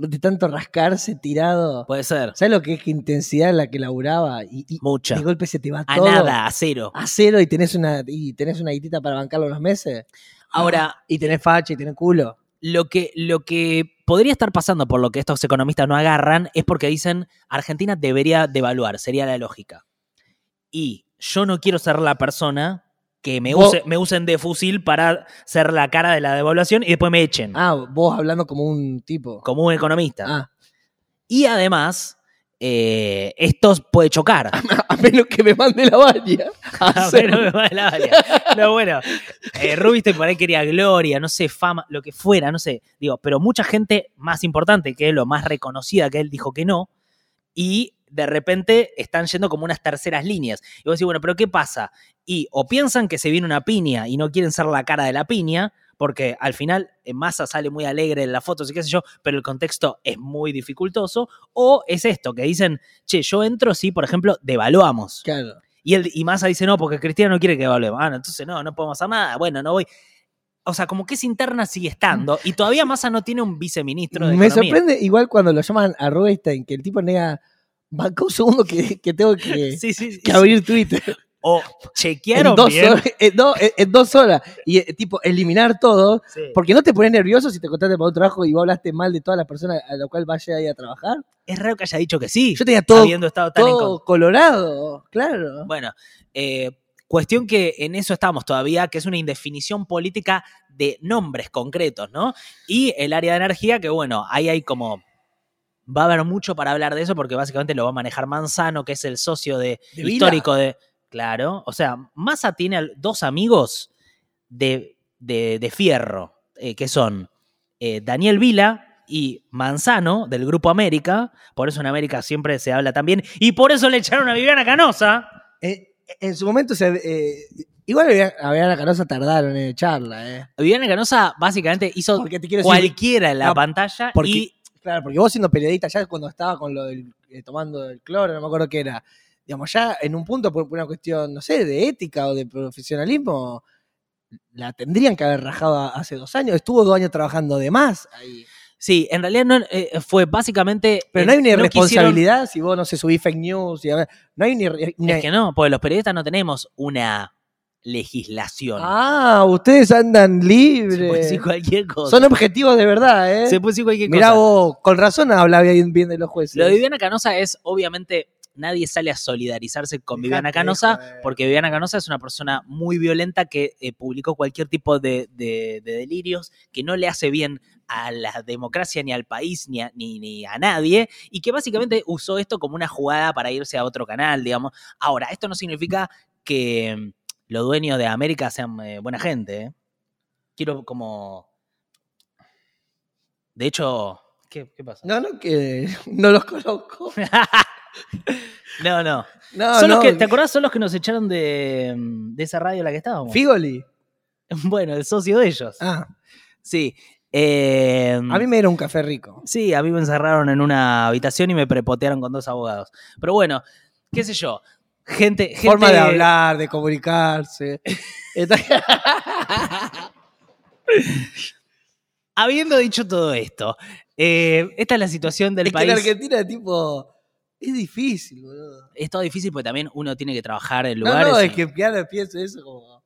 de tanto rascarse tirado. Puede ser. ¿Sabes lo que es que intensidad la que laburaba? Y, y Mucha. de golpe se te va A todo nada, a cero. a cero y tenés una y tenés una guitita para bancarlo unos meses. Ahora, Y tenés facha y tenés culo. lo que, lo que podría estar pasando por lo que estos economistas no agarran es porque dicen Argentina debería devaluar, sería la lógica. Y yo no quiero ser la persona que me, Vos- use- me usen de fusil para ser la cara de la devaluación y después me echen, Ah, vos hablando como un tipo. como un economista. Ah, Y además, eh, esto puede chocar. (laughs) a menos que me mande la baña. A (laughs) ver, no me va de la varia. No, bueno, eh, Rubinstein por ahí quería gloria, no sé, fama, lo que fuera, no sé. Digo, pero mucha gente más importante que él, o más reconocida que él, dijo que no. Y de repente están yendo como unas terceras líneas. Y vos decís, bueno, pero ¿qué pasa? Y o piensan que se viene una piña y no quieren ser la cara de la piña, porque al final eh, Massa sale muy alegre en las fotos y qué sé yo, pero el contexto es muy dificultoso, o es esto, que dicen, che, yo entro si, por ejemplo, devaluamos. Claro. Y, el, y Massa dice, no, porque Cristina no quiere que devaluemos. Ah, no, entonces no, no podemos hacer nada, bueno, no voy. O sea, como que esa interna sigue estando, y todavía Massa no tiene un viceministro de Me Economía. sorprende igual cuando lo llaman a Rubinstein, que el tipo nega, banca un segundo que, que tengo que, (laughs) Sí, sí, sí. que abrir Twitter. O (laughs) En chequearon dos, bien. horas, en, dos- en- en dos horas. Y eh, tipo, eliminar todo. Sí. Porque no te pones nervioso si te contratan para un trabajo y vos hablaste mal de todas las personas a la cual vaya ahí a trabajar. Es raro que haya dicho que sí, Yo tenía todo, habiendo estado tan en todo colorado, claro. Bueno, eh, cuestión que en eso estamos todavía, que es una indefinición política de nombres concretos, ¿no? Y el área de energía, que bueno, ahí hay como... Va a haber mucho para hablar de eso porque básicamente lo va a manejar Manzano, que es el socio de, histórico de... Claro, o sea, Massa tiene dos amigos de, de- de fierro, eh, que son eh, Daniel Vila y Manzano del Grupo América, por eso en América siempre se habla también, y por eso le echaron a Viviana Canosa. Eh, en su momento, se, igual a Viviana- Canosa tardaron en echarla, ¿eh? Viviana Canosa básicamente hizo te decir, cualquiera en la No, pantalla porque- y Claro, porque vos siendo periodista, ya cuando estaba con lo del, eh, tomando el cloro, no me acuerdo qué era, digamos, ya en un punto por una cuestión, no sé, de ética o de profesionalismo, la tendrían que haber rajado hace dos años. Estuvo dos años trabajando de más ahí. sí, en realidad no, eh, fue básicamente... Pero eh, no hay una quisieron- irresponsabilidad si vos, no sé, subís fake news. Y a ver, no hay una- Es que no, porque los periodistas no tenemos una legislación. Ah, ustedes andan Se puede libres. decir cualquier cosa. Son objetivos de verdad, ¿eh? Se puede decir cualquier Mirá cosa. vos, con razón habla bien, bien de los jueces. Lo de Viviana Canosa es, obviamente, nadie sale a solidarizarse con Viviana Canosa, porque Viviana Canosa es una persona muy violenta que eh, publicó cualquier tipo de, de- de delirios, que no le hace bien a la democracia, ni al país, ni a, ni, ni a nadie, y que básicamente usó esto como una jugada para irse a otro canal, digamos. Ahora, esto no significa que mm, los dueños de América sean eh, buena gente, ¿eh? Quiero como... De hecho... ¿Qué, qué pasa? No, no, que (laughs) no los conozco. (laughs) no, no. No, Son los que, ¿Te acordás? Son los que nos echaron de, mm, de esa radio en la que estábamos. Figoli. (laughs) Bueno, el socio de ellos. Ah, Sí. Eh, a mí me era un café rico. Sí, a mí me encerraron en una habitación y me prepotearon con dos abogados. Pero bueno, qué sé yo. Gente. gente Forma de hablar, de comunicarse. (laughs) (laughs) Habiendo dicho todo esto, eh, esta es la situación del es que en país. Argentina, tipo, es difícil, boludo. Es todo difícil porque también uno tiene que trabajar en No, lugares. no, y- es que claro, pienso eso como.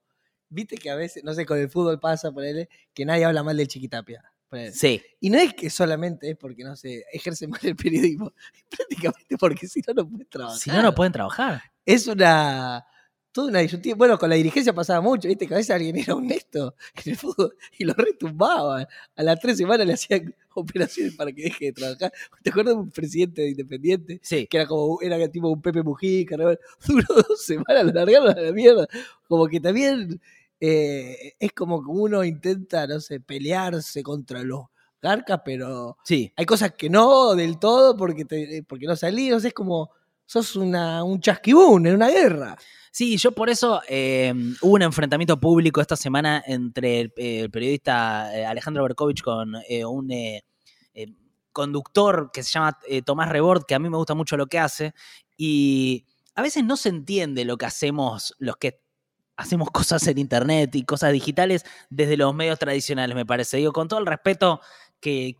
Viste que a veces, no sé, con el fútbol pasa, ponele, que nadie habla mal del Chiquitapia. ponele. Sí. Y no es que solamente es porque, no sé, ejerce mal el periodismo, (laughs) es prácticamente porque si no, no puede trabajar. Si no, no pueden trabajar. Es una. Toda una disyuntiva. Bueno, con la dirigencia pasaba mucho, ¿viste? Que a veces alguien era honesto en el fútbol y lo retumbaban. A las tres semanas le hacían (laughs) operaciones para que deje de trabajar. ¿Te acuerdas de un presidente de Independiente? Sí. Que era como, era tipo un Pepe Mujica, ¿no? (laughs) duró dos semanas, lo largaron a la mierda. Como que también eh, es como que uno intenta, no sé, pelearse contra los garcas, pero Sí. hay cosas que no del todo porque, te, porque no salí, no sé, es como sos una, un chasquibún en una guerra. Sí, yo por eso eh, hubo un enfrentamiento público esta semana entre el, eh, periodista eh, Alejandro Berkovich con un eh, conductor que se llama Tomás Rebord, que a mí me gusta mucho lo que hace, y a veces no se entiende lo que hacemos los que hacemos (laughs) cosas en internet y cosas digitales desde los medios tradicionales, me parece. Digo, con todo el respeto que,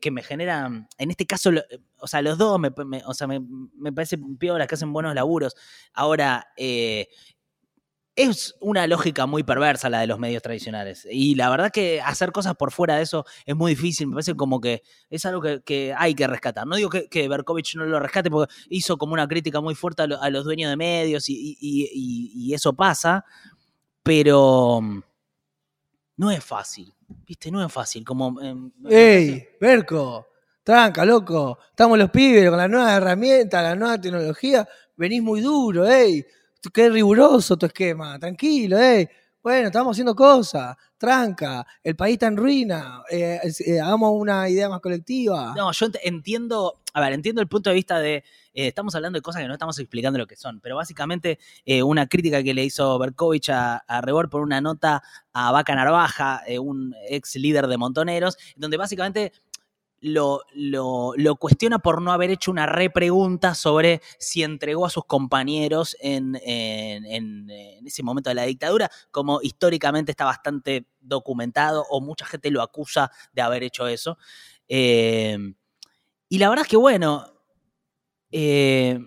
que, me- generan, en este caso, lo- o sea, los dos, me, me- o sea, me, me parece piolas que hacen buenos laburos. Ahora, eh, es una lógica muy perversa la de los medios tradicionales. Y la verdad que hacer cosas por fuera de eso es muy difícil. Me parece como que es algo que, hay que rescatar. No digo que, Berkovich no lo rescate porque hizo como una crítica muy fuerte a, lo- a los dueños de medios y- y eso pasa, pero mm, no es fácil. ¿Viste? No es fácil. Como, em, ¡Ey, Berco! Tranca, loco. Estamos los pibes con la nueva herramienta, la nueva tecnología. Venís muy duro, ey. Qué riguroso tu esquema. Tranquilo, ey. Bueno, estamos haciendo cosas. Tranca, el país está en ruina, eh, eh, hagamos una idea más colectiva. No, yo ent- entiendo, a ver, entiendo el punto de vista de, eh, estamos hablando de cosas que no estamos explicando lo que son, pero básicamente una crítica que le hizo Berkovich a, a Rebord por una nota a Vaca Narvaja, un ex líder de Montoneros, donde básicamente lo, lo- cuestiona por no haber hecho una repregunta sobre si entregó a sus compañeros en, en- ese momento de la dictadura, como históricamente está bastante documentado o mucha gente lo acusa de haber hecho eso. Eh, y la verdad es que, bueno, eh,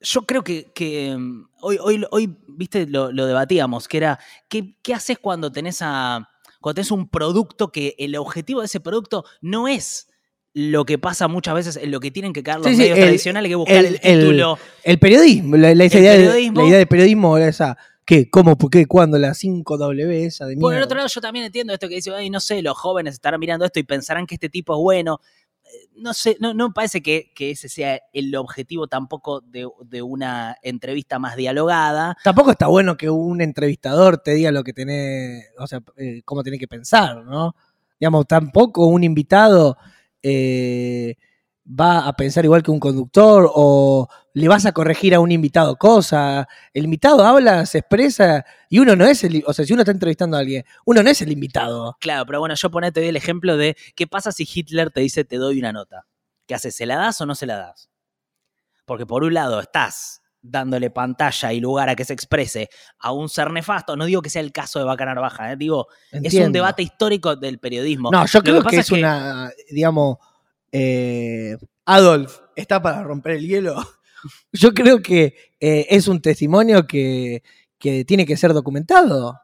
yo creo que, que, mm, hoy, hoy, hoy, viste, lo, lo debatíamos, que era, ¿qué, qué haces cuando tenés, a, cuando tenés un producto que el objetivo de ese producto no es lo que pasa muchas veces en lo que tienen que caer los Sí, sí, medios el- tradicionales, que buscar el, el- el- título. El periodismo, la, la- El idea, de- periodismo- la idea de periodismo era esa, ¿qué? ¿Cómo? ¿Por qué? ¿Cuándo? La 5W esa de Por el mierda. otro lado, yo también entiendo esto que dice, ay, no sé, los jóvenes estarán mirando esto y pensarán que este tipo es bueno. No sé, no, no parece que, que ese sea el objetivo tampoco de, de una entrevista más dialogada. Tampoco está bueno que un entrevistador te diga lo que tenés, o sea, eh, cómo tenés que pensar, ¿no? Digamos, tampoco un invitado eh, va a pensar igual que un conductor o le vas a corregir a un invitado cosas. El invitado habla, se expresa y uno no es el, o sea, si uno está entrevistando a alguien, uno no es el invitado. Claro, pero bueno, yo ponete hoy el ejemplo de qué pasa si Hitler te dice te doy una nota. ¿Qué haces? ¿Se la das o no se la das? Porque por un lado estás dándole pantalla y lugar a que se exprese a un ser nefasto. No digo que sea el caso de Vaca Narvaja, ¿eh? digo, es un debate histórico del periodismo. No, yo Lo creo que, es una, digamos, eh, Adolf está para romper el hielo. (laughs) Yo creo que eh, es un testimonio que, que tiene que ser documentado.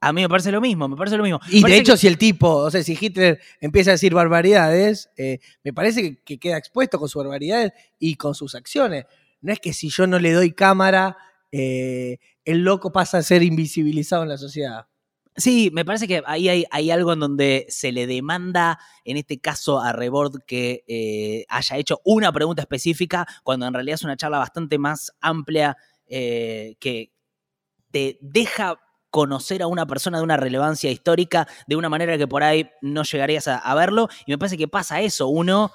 A mí me parece lo mismo, me parece lo mismo. Y de hecho, que- si el tipo, o sea, si Hitler empieza a decir barbaridades, eh, me parece que, que queda expuesto con sus barbaridades y con sus acciones. No es que si yo no le doy cámara, eh, el loco pasa a ser invisibilizado en la sociedad. Sí, me parece que ahí hay, algo en donde se le demanda, en este caso a Rebord, que eh, haya hecho una pregunta específica, cuando en realidad es una charla bastante más amplia eh, que te deja conocer a una persona de una relevancia histórica de una manera que por ahí no llegarías a, a verlo. Y me parece que pasa eso, uno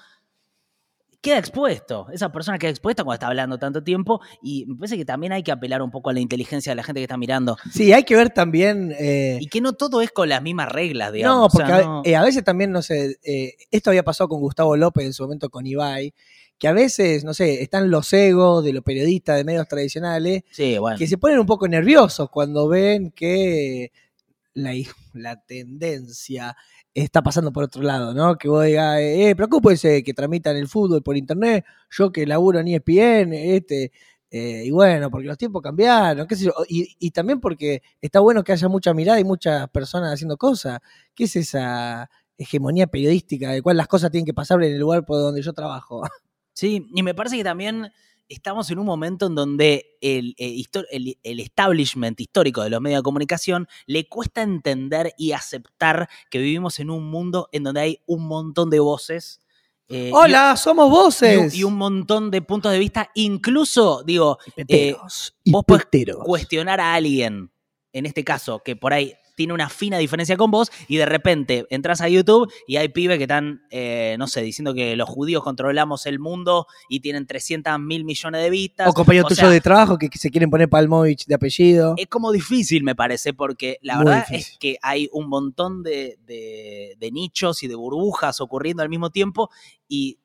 queda expuesto, esa persona queda expuesta cuando está hablando tanto tiempo y me parece que también hay que apelar un poco a la inteligencia de la gente que está mirando. Sí, hay que ver también... eh, Y que no todo es con las mismas reglas, digamos. No, o sea, porque a- eh, a, veces también, no sé, eh, esto había pasado con Gustavo López en su momento con Ibai, que a veces, no sé, están los egos de los periodistas de medios tradicionales sí, bueno. que se ponen un poco nerviosos cuando ven que la, la tendencia está pasando por otro lado, ¿no? Que vos digas, eh, preocúpese que tramitan el fútbol por internet, yo que laburo en ESPN, este, eh, y bueno, porque los tiempos cambiaron, qué sé yo, y, también porque está bueno que haya mucha mirada y muchas personas haciendo cosas. ¿Qué es esa hegemonía periodística de cual las cosas tienen que pasar en el lugar por donde yo trabajo? Sí, y me parece que también estamos en un momento en donde el, eh, el- el establishment histórico de los medios de comunicación le cuesta entender y aceptar que vivimos en un mundo en donde hay un montón de voces. eh, Hola, somos y, voces. y un montón de puntos de vista, incluso, digo, y vos peteros. cuestionar a alguien, en este caso, que por ahí tiene una fina diferencia con vos, y de repente entras a YouTube y hay pibes que están, eh, no sé, diciendo que los judíos controlamos el mundo y tienen 300 mil millones de vistas. O compañeros tuyos de trabajo que, que se quieren poner Palmovich de apellido. Es como difícil, me parece, porque la Muy verdad difícil. es que hay un montón de, de- de nichos y de burbujas ocurriendo al mismo tiempo, y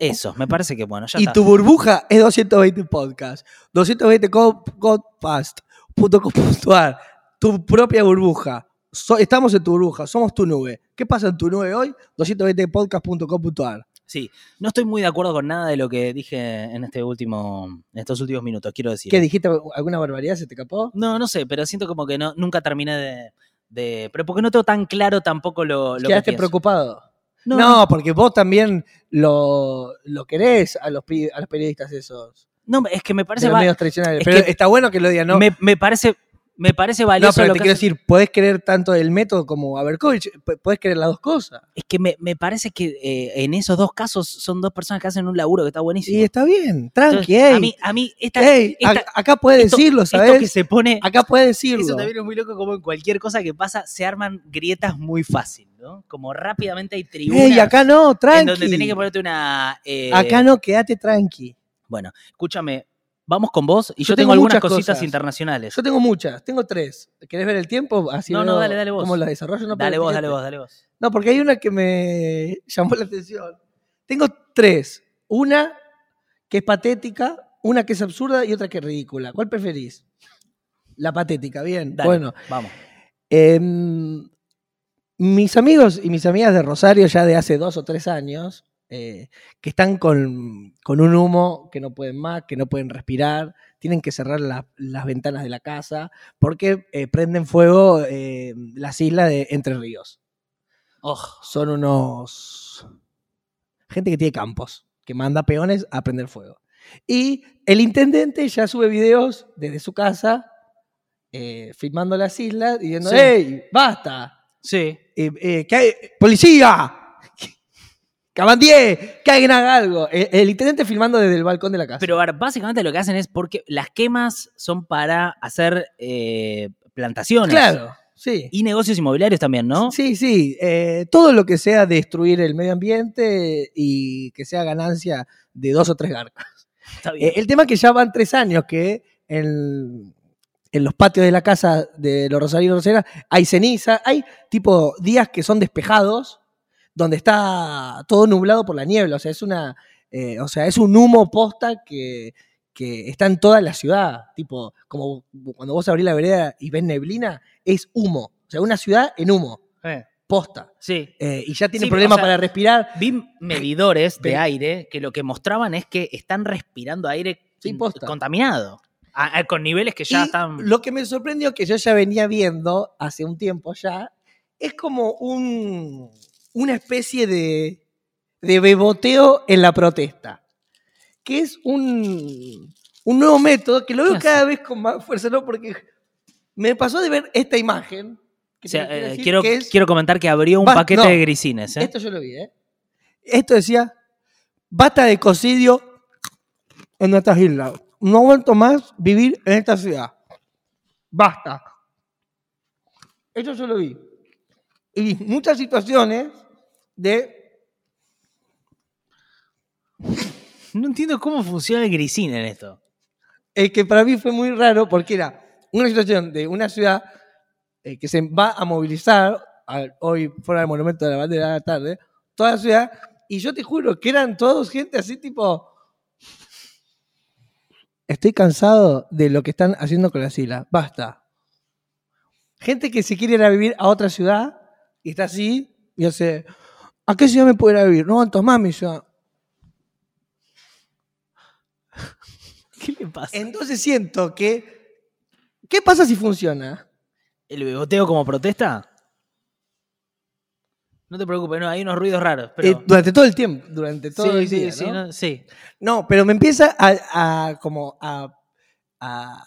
eso, me parece que, bueno, ya y está. tu burbuja es 220 podcast. 220 podcast.com.ar. Tu propia burbuja. So- estamos en tu burbuja, somos tu nube. ¿Qué pasa en tu nube hoy? 220podcast.com.ar. Sí, no estoy muy de acuerdo con nada de lo que dije en este último, en estos últimos minutos, quiero decir. ¿Qué dijiste? ¿Alguna barbaridad se te escapó? No, no sé, pero siento como que no, nunca terminé de, de- Pero porque no tengo tan claro tampoco lo, lo que ¿Quedaste preocupado? No, No, porque vos también lo, lo querés a los, a los periodistas esos. no, es que me parece... los va- medios tradicionales. es Pero que está bueno que lo digan, ¿no? me, me parece... Me parece No, valioso pero lo te que quiero hace- decir, podés creer tanto el método como Aberkovich, p- podés creer las dos cosas. Es que me, me parece que eh, en esos dos casos son dos personas que hacen un laburo que está buenísimo. Y está bien, tranqui, Entonces, a mí, a mí esta, Ey, esta- acá puede esto- decirlo, esto ¿sabes? que se pone Acá puede decirlo. Eso también es muy loco, como en cualquier cosa que pasa, se arman grietas muy fácil, ¿no? Como rápidamente hay tribunas Ey, acá no, en tranqui. donde tenés que ponerte una... eh, Acá no, quédate tranqui. Bueno, escúchame, vamos con vos y yo, Yo tengo, tengo algunas cositas cosas. internacionales. Yo tengo muchas, tengo tres. ¿Querés ver el tiempo? Así No, no, dale, dale vos. ¿Cómo la desarrollo? No, dale vos, dale vos, dale vos. No, porque hay una que me (laughs) llamó la atención. Tengo tres. Una que es patética, una que es absurda y otra que es ridícula. ¿Cuál preferís? La patética, bien. Dale, Bueno, vamos. Em, mis amigos y mis amigas de Rosario ya de hace dos o tres años, eh, que están con, con un humo que no pueden más, que no pueden respirar, tienen que cerrar la- las ventanas de la casa porque eh, prenden fuego eh, las islas de Entre Ríos. Oh, Son unos... gente que tiene campos, que manda peones a prender fuego. Y el intendente ya sube videos desde su casa, filmando las islas, diciendo, Sí. ¡Ey, basta! sí. Hay- ¡Policía! ¡Cabandier! ¡Que alguien haga algo! El, el intendente filmando desde el balcón de la casa. Pero básicamente lo que hacen es porque las quemas son para hacer eh, plantaciones. claro, sí. Y negocios inmobiliarios también, ¿no? Sí, sí. eh, todo lo que sea destruir el medio ambiente y que sea ganancia de dos o tres garcas. Está bien. Eh, el tema es que ya van tres años que en, en los patios de la casa de los Rosarinos Rosera hay ceniza, hay tipo días que son despejados, donde está todo nublado por la niebla. O sea, es una. eh, o sea, es un humo posta que, que está en toda la ciudad. Tipo, como cuando vos abrís la vereda y ves neblina, es humo. O sea, una ciudad en humo, Eh, posta. sí. Eh, y ya tiene Sí, problemas o sea, para respirar. Vi medidores de aire que lo que mostraban es que están respirando aire Sí, contaminado. A- a- con niveles que ya Y están. Lo que me sorprendió, que yo ya venía viendo hace un tiempo ya, es como un, una especie de, de beboteo en la protesta. Que es un, un nuevo método que lo veo ¿Qué cada vez con más fuerza, ¿no? Porque me pasó de ver esta imagen. que O sea, te quiero eh, quiero, que es- quiero comentar que abrió un paquete no. de grisines. ¿eh? Esto yo lo vi, ¿eh? Esto decía, basta de cocidio en nuestras islas. No aguanto más vivir en esta ciudad. Basta. Esto yo lo vi. Y muchas situaciones de... No entiendo cómo funciona el grisín en esto. eh, que para mí fue muy raro porque era una situación de una ciudad eh, que se va a movilizar a- hoy fuera del monumento de la bandera de la tarde, toda la ciudad, y yo te juro que eran todos gente así tipo... Estoy cansado de lo que están haciendo con las islas. Basta. Gente que se quiere ir a vivir a otra ciudad y está así y hace, ¿a qué ciudad me puedo ir a vivir? No aguanto más mi ciudad. (laughs) ¿Qué le pasa? Entonces siento que, ¿qué pasa si funciona? ¿El beboteo como protesta? No te preocupes, no, hay unos ruidos raros. Pero... Eh, durante todo el tiempo, durante todo sí, el sí, día, sí, ¿no? no, sí. No, pero me empieza a, a como a, a-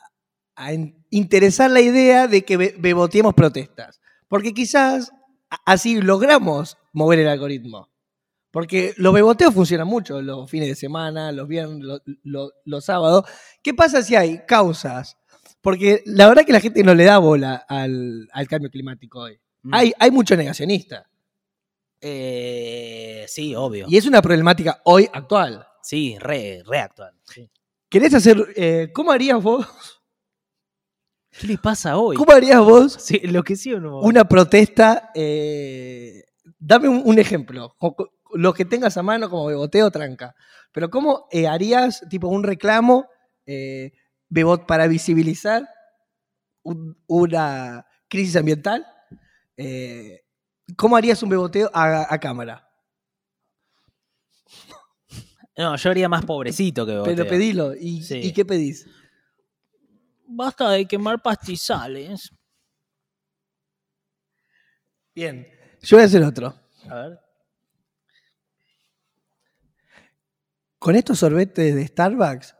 a in- interesar la idea de que be- beboteemos protestas. Porque quizás así logramos mover el algoritmo. Porque los beboteos funcionan mucho los fines de semana, los viernes, lo- lo- los sábados. ¿Qué pasa si hay causas? Porque la verdad que la gente no le da bola al, al cambio climático hoy. Mm. Hay, hay mucho negacionista. Eh, sí, obvio. Y es una problemática hoy actual. Sí, re, re actual. sí. ¿Querés hacer, eh, cómo harías vos, ¿Qué le pasa hoy? cómo harías vos Sí, lo que sí o no. una protesta? eh, dame un, un ejemplo, lo que tengas a mano como beboteo tranca, pero ¿cómo eh, harías tipo un reclamo eh, bebot- para visibilizar un- una crisis ambiental? ¿Cómo harías un beboteo a, a cámara? No, yo haría más pobrecito que beboteo. Pero pedilo. ¿Y, Sí. ¿y qué pedís? Basta de quemar pastizales. Bien, yo voy a hacer otro. A ver. Con estos sorbetes de Starbucks,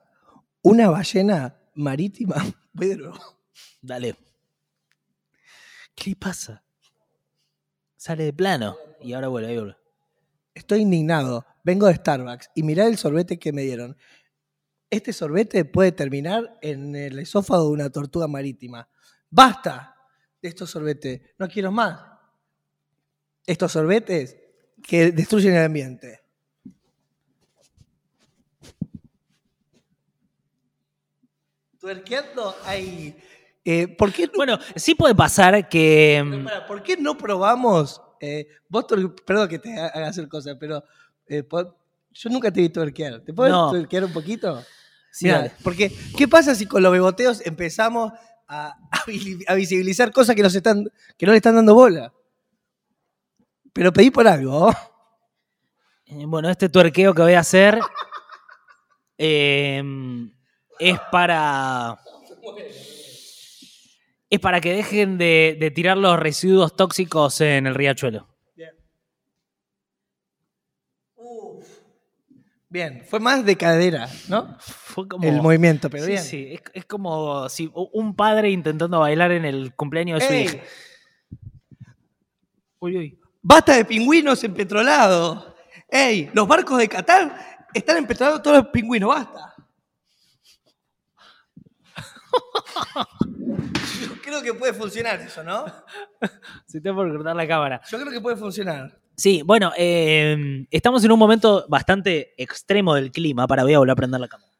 una ballena marítima. (laughs) Voy de nuevo. Dale. ¿Qué le pasa? Sale de plano y ahora vuelve, ahí vuelve. Estoy indignado. Vengo de Starbucks y mirá el sorbete que me dieron. Este sorbete puede terminar en el esófago de una tortuga marítima. ¡Basta de estos sorbetes! No quiero más. Estos sorbetes que destruyen el ambiente. Tuerqueando hay. Eh, ¿por, qué no, Bueno, sí puede pasar que. pero pará, ¿Por qué no probamos? eh, vos, perdón que te haga hacer cosas, pero eh, yo nunca te vi tuerquear. ¿Te puedes No. tuerquear un poquito? Sí, Mirá, dale. porque, ¿qué pasa si con los beboteos empezamos a, a vi- a visibilizar cosas que, nos están, que no le están dando bola? Pero pedí por algo. ¿oh? Eh, Bueno, este tuerqueo que voy a hacer (laughs) eh, es para. Es para que dejen de, de tirar los residuos tóxicos en el riachuelo. Bien, fue más de cadera, ¿no? Fue como. El movimiento, pero sí, bien. sí, es, es como si un padre intentando bailar en el cumpleaños de su hija. Uy, uy. Basta de pingüinos empetrolados. ¡Ey! Los barcos de Qatar están empetrolados todos los pingüinos, basta. (laughs) Yo creo que puede funcionar eso, ¿no? Se te por cortar la cámara. Yo creo que puede funcionar. Sí, bueno, eh, estamos en un momento bastante extremo del clima. Para, voy a volver a prender la cámara.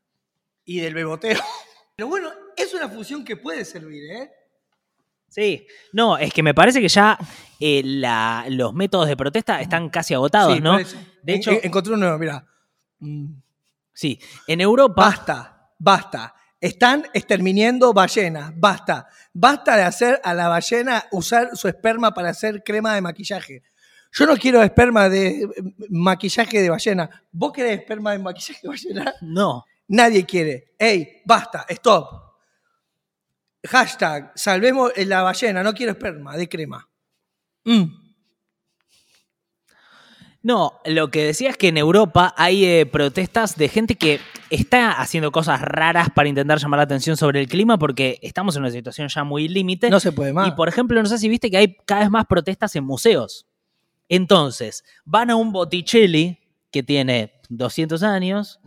Y del beboteo. (laughs) Pero bueno, es una función que puede servir, ¿eh? Sí, no, es que me parece que ya eh, la- los métodos de protesta están casi agotados, Sí, ¿no? por eso. De En- hecho, en- encontré uno nuevo, mira. Mm, sí, en Europa, Basta, basta. Están exterminando ballenas, basta. Basta de hacer a la ballena usar su esperma para hacer crema de maquillaje. Yo no quiero esperma de eh, maquillaje de ballena. ¿Vos querés esperma de maquillaje de ballena? no. Nadie quiere. ¡Ey, basta! ¡Stop! Hashtag, salvemos la ballena, no quiero esperma de crema. Mm. No, lo que decía es que en Europa hay eh, protestas de gente que está haciendo cosas raras para intentar llamar la atención sobre el clima porque estamos en una situación ya muy límite. No se puede más. Y por ejemplo, no sé si viste que hay cada vez más protestas en museos. Entonces, van a un Botticelli que tiene 200 años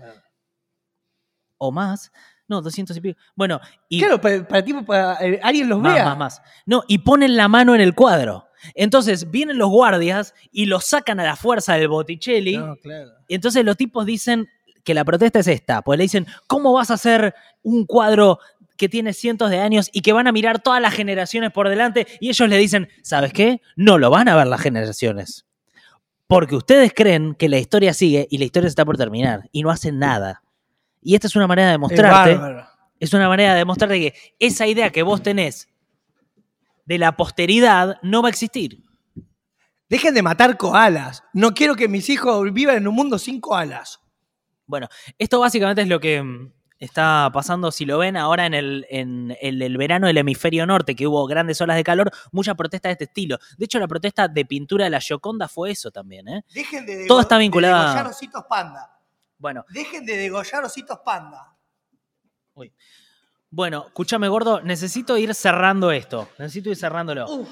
o más. No, 200 y pico. Bueno, y Claro, para, para eh, alguien los más, vea. más, más. No, y ponen la mano en el cuadro. Entonces, vienen los guardias y los sacan a la fuerza del Botticelli. No, claro. Y entonces los tipos dicen que la protesta es esta. Pues le dicen, ¿cómo vas a hacer un cuadro que tiene cientos de años y que van a mirar todas las generaciones por delante? Y ellos le dicen, ¿sabes qué? No lo van a ver las generaciones. Porque ustedes creen que la historia sigue y la historia está por terminar y no hacen nada. Y esta es una manera de mostrarte, es una manera de demostrarte que esa idea que vos tenés de la posteridad no va a existir. Dejen de matar koalas. No quiero que mis hijos vivan en un mundo sin koalas. Bueno, esto básicamente es lo que mm, está pasando, si lo ven ahora en el, en el, el verano del hemisferio norte, que hubo grandes olas de calor, mucha protesta de este estilo. De hecho, la protesta de pintura de la Gioconda fue eso también, ¿eh? Dejen de, Todo está vinculado. de degollar ositos panda. Bueno, Dejen de degollar ositos panda. uy. Bueno, escúchame, gordo, necesito ir cerrando esto. Necesito ir cerrándolo. Uf.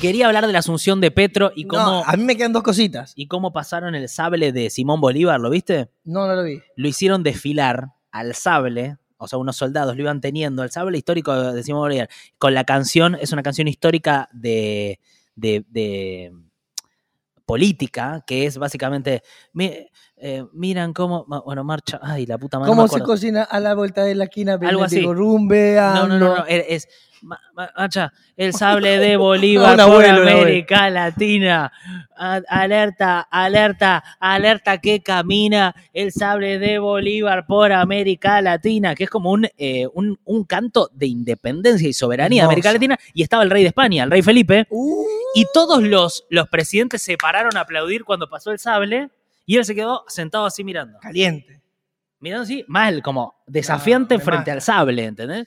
Quería hablar de la asunción de Petro y No, cómo, a mí me quedan dos cositas. y cómo pasaron el sable de Simón Bolívar, ¿lo viste? No, no lo vi. lo hicieron desfilar al sable, o sea, unos soldados lo iban teniendo, el sable histórico de Simón Bolívar, con la canción, es una canción histórica de, de, de política, que es básicamente, eh, miran cómo, bueno, marcha, ay, la puta madre. ¿Cómo se cocina a la vuelta de la esquina? Algo así. Rumbeando. No, no, no, no, es, es- ma- ma- marcha, el sable de (laughs) Bolívar por abuelo. América Latina. A- alerta, alerta, alerta que camina el sable de Bolívar por América Latina, que es como un, eh, un, un canto de independencia y soberanía de América. Latina. Y estaba el rey de España, el rey Felipe, Uh, y todos los, los presidentes se pararon a aplaudir cuando pasó el sable, y él se quedó sentado así mirando caliente. mirando así, mal, como desafiante No, frente al sable, ¿entendés?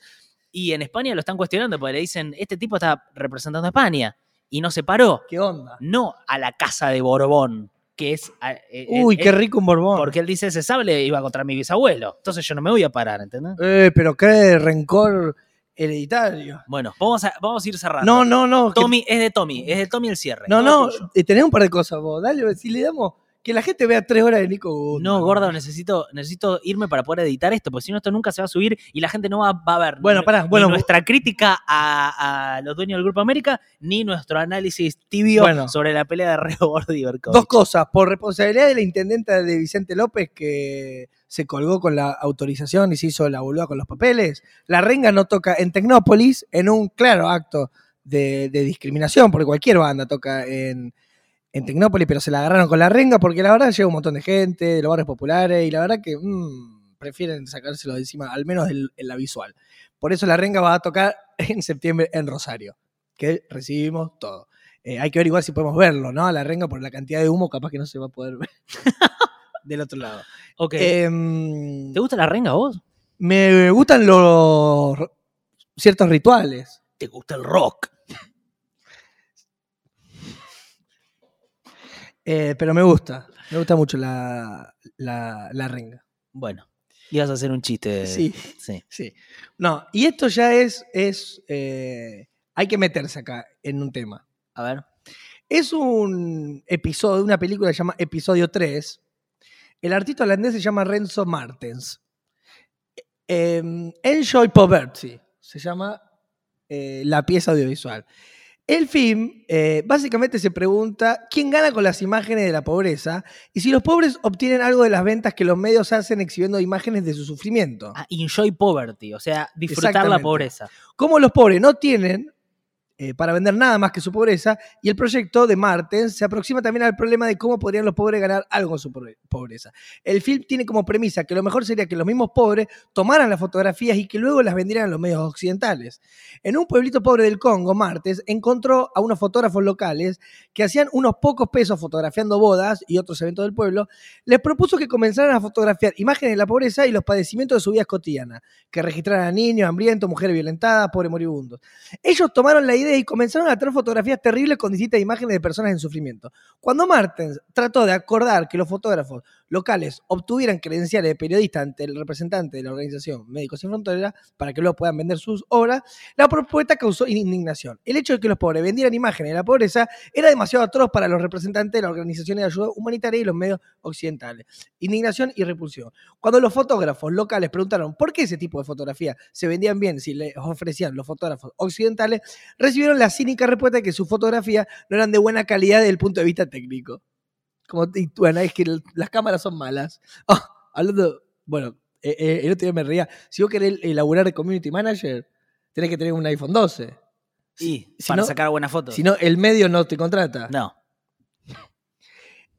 Y en España lo están cuestionando porque le dicen, este tipo está representando a España y no se paró, ¿Qué onda? no a la casa de Borbón, que es... a- eh, Uy, eh, qué eh, rico un borbón. Porque él dice, ese sable iba contra mi bisabuelo, entonces yo no me voy a parar, ¿entendés? Eh, pero qué rencor, Hereditario. Bueno, vamos a, vamos a ir cerrando. No, no, no. que- Tommy, es de Tommy, es de Tommy el cierre. no, no. eh, Tenés un par de cosas vos. Dale, si le damos. Que la gente vea tres horas de Nico Goodman. No, gordo, necesito, necesito irme para poder editar esto, porque si no, esto nunca se va a subir y la gente no va, va a ver Bueno, ni, pará, ni bueno, nuestra crítica a, a los dueños del Grupo América, ni nuestro análisis tibio Bueno. sobre la pelea de Reo Gordo y Berkovich. Dos cosas. Por responsabilidad de la intendenta de Vicente López, que se colgó con la autorización y se hizo la boluda con los papeles. La renga no toca en Tecnópolis en un claro acto de, de discriminación, porque cualquier banda toca en, en Tecnópolis, pero se la agarraron con la renga porque la verdad llega un montón de gente de los barrios populares y la verdad que mm, prefieren sacárselo de encima, al menos en, en la visual. Por eso la renga va a tocar (laughs) en septiembre en Rosario, que recibimos todo. Eh, hay que ver igual si podemos verlo, ¿no? A la renga por la cantidad de humo, capaz que no se va a poder ver (laughs) del otro lado. Ok. Em, ¿Te gusta la renga a vos? me gustan los ciertos rituales. ¿Te gusta el rock? Eh, pero me gusta. Me gusta mucho la, la, la renga. Bueno, ibas a hacer un chiste. Sí. sí. Sí. No, y esto ya es. es eh, hay que meterse acá en un tema. A ver. Es un episodio de una película que se llama Episodio 3. El artista holandés se llama Renzo Martens. Eh, Enjoy Poverty se llama eh, la pieza audiovisual. El film eh, básicamente se pregunta quién gana con las imágenes de la pobreza y si los pobres obtienen algo de las ventas que los medios hacen exhibiendo imágenes de su sufrimiento. Ah, enjoy poverty, o sea, disfrutar la pobreza. Como los pobres no tienen eh, para vender nada más que su pobreza, y el proyecto de Martens se aproxima también al problema de cómo podrían los pobres ganar algo con su pobre- pobreza. El film tiene como premisa que lo mejor sería que los mismos pobres tomaran las fotografías y que luego las vendieran a los medios occidentales. En un pueblito pobre del Congo, Martens encontró a unos fotógrafos locales que hacían unos pocos pesos fotografiando bodas y otros eventos del pueblo. Les propuso que comenzaran a fotografiar imágenes de la pobreza y los padecimientos de su vida cotidiana, que registraran a niños, hambrientos, mujeres violentadas, pobres moribundos. Ellos tomaron la idea y comenzaron a traer fotografías terribles con distintas imágenes de personas en sufrimiento. Cuando Martens trató de acordar que los fotógrafos locales obtuvieran credenciales de periodista ante el representante de la organización Médicos Sin Fronteras para que luego puedan vender sus obras, la propuesta causó indignación. El hecho de que los pobres vendieran imágenes de la pobreza era demasiado atroz para los representantes de las organizaciones de ayuda humanitaria y los medios occidentales. Indignación y repulsión. Cuando los fotógrafos locales preguntaron por qué ese tipo de fotografías se vendían bien si les ofrecían los fotógrafos occidentales, recibieron la cínica respuesta de que sus fotografías no eran de buena calidad desde el punto de vista técnico. Como, y, bueno, es que el- las cámaras son malas. (laughs) Ah, hablando, bueno, eh, eh, el otro día me reía. Si vos querés elaborar de community manager, tenés que tener un iPhone 12. Y si para no- sacar buenas fotos. Si no, el medio no te contrata. no.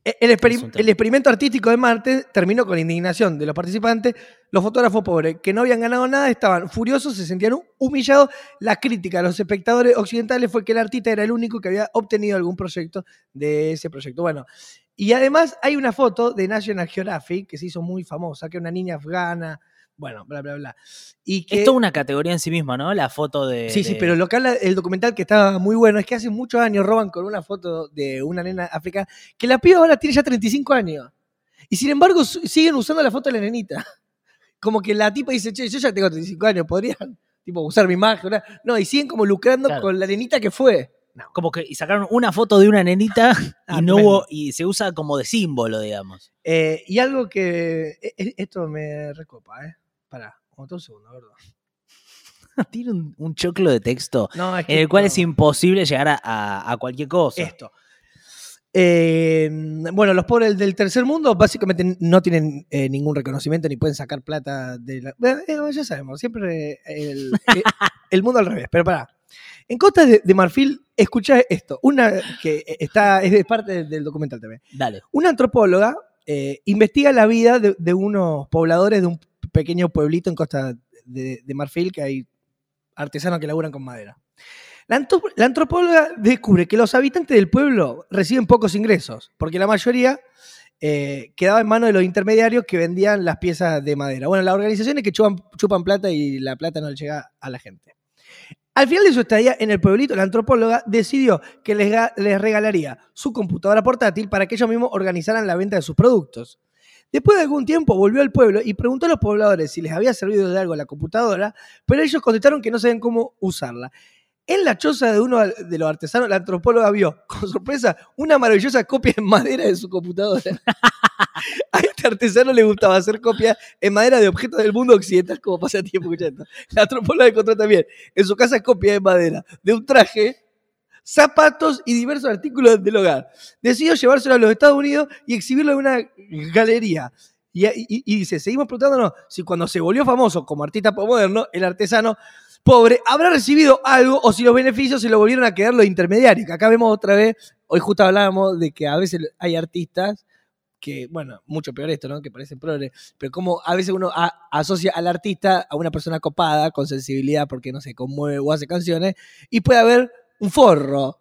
Eh, El, experimento artístico de Marte terminó con la indignación de los participantes. Los fotógrafos pobres que no habían ganado nada estaban furiosos, se sentían humillados. La crítica de los espectadores occidentales fue que el artista era el único que había obtenido algún proyecto de ese proyecto. Bueno, y además hay una foto de National Geographic que se hizo muy famosa, que una niña afgana, bueno, bla, bla, bla. Y que, Es toda una categoría en sí misma, ¿no? La foto de. Sí, sí, pero lo que habla el documental que estaba muy bueno es que hace muchos años roban con una foto de una nena africana que la piba ahora tiene ya 35 años. Y sin embargo siguen usando la foto de la nenita. (laughs) Como que la tipa dice, che, yo ya tengo 35 años, podrían tipo, usar mi imagen. ¿no? No, y siguen como lucrando Claro. con la nenita que fue. No. Como que y sacaron una foto de una nenita Ah, (laughs) y no hubo. Y se usa como de símbolo, digamos. Eh, y algo que. e- e- Esto me recopa, ¿eh? Pará, un segundo, ¿verdad? (laughs) Tiene un, un choclo de texto No, es que en el cual no. es imposible llegar a, a- a cualquier cosa. Esto. Eh, bueno, los pobres del tercer mundo básicamente no tienen eh, ningún reconocimiento ni pueden sacar plata de la. Eh, ya sabemos, siempre el, (laughs) el mundo al revés. Pero pará. En Costa de, de Marfil, escuchá esto. Una que está, es de parte del documental también. Dale. Una antropóloga investiga la vida de, de unos pobladores de un pequeño pueblito en Costa de, de Marfil que hay artesanos que laburan con madera. La, antropóloga descubre que los habitantes del pueblo reciben pocos ingresos, porque la mayoría eh, quedaba en manos de los intermediarios que vendían las piezas de madera. Bueno, las organizaciones que chupan, plata y la plata no le llega a la gente. Al final de su estadía en el pueblito, la antropóloga decidió que les regalaría su computadora portátil para que ellos mismos organizaran la venta de sus productos. Después de algún tiempo volvió al pueblo y preguntó a los pobladores si les había servido de algo la computadora, pero ellos contestaron que no sabían cómo usarla. En la choza de uno de los artesanos, la antropóloga vio, (laughs) con sorpresa, una maravillosa copia en madera de su computadora. (laughs) A este artesano le gustaba hacer copias en madera de objetos del mundo occidental como pasatiempo. escuchando. La antropóloga encontró también en su casa copias de madera de un traje, zapatos y diversos artículos del hogar. Decidió llevárselo a los Estados Unidos y exhibirlo en una galería. Y, dice, seguimos preguntándonos si cuando se volvió famoso como artista moderno, el artesano pobre habrá recibido algo o si los beneficios se lo volvieron a quedar los intermediarios. Acá vemos otra vez, hoy justo hablábamos de que a veces hay artistas que, bueno, mucho peor esto, ¿no? Que parecen progres, pero como a veces uno a- asocia al artista a una persona copada, con sensibilidad, porque no sé, conmueve o hace canciones, y puede haber un forro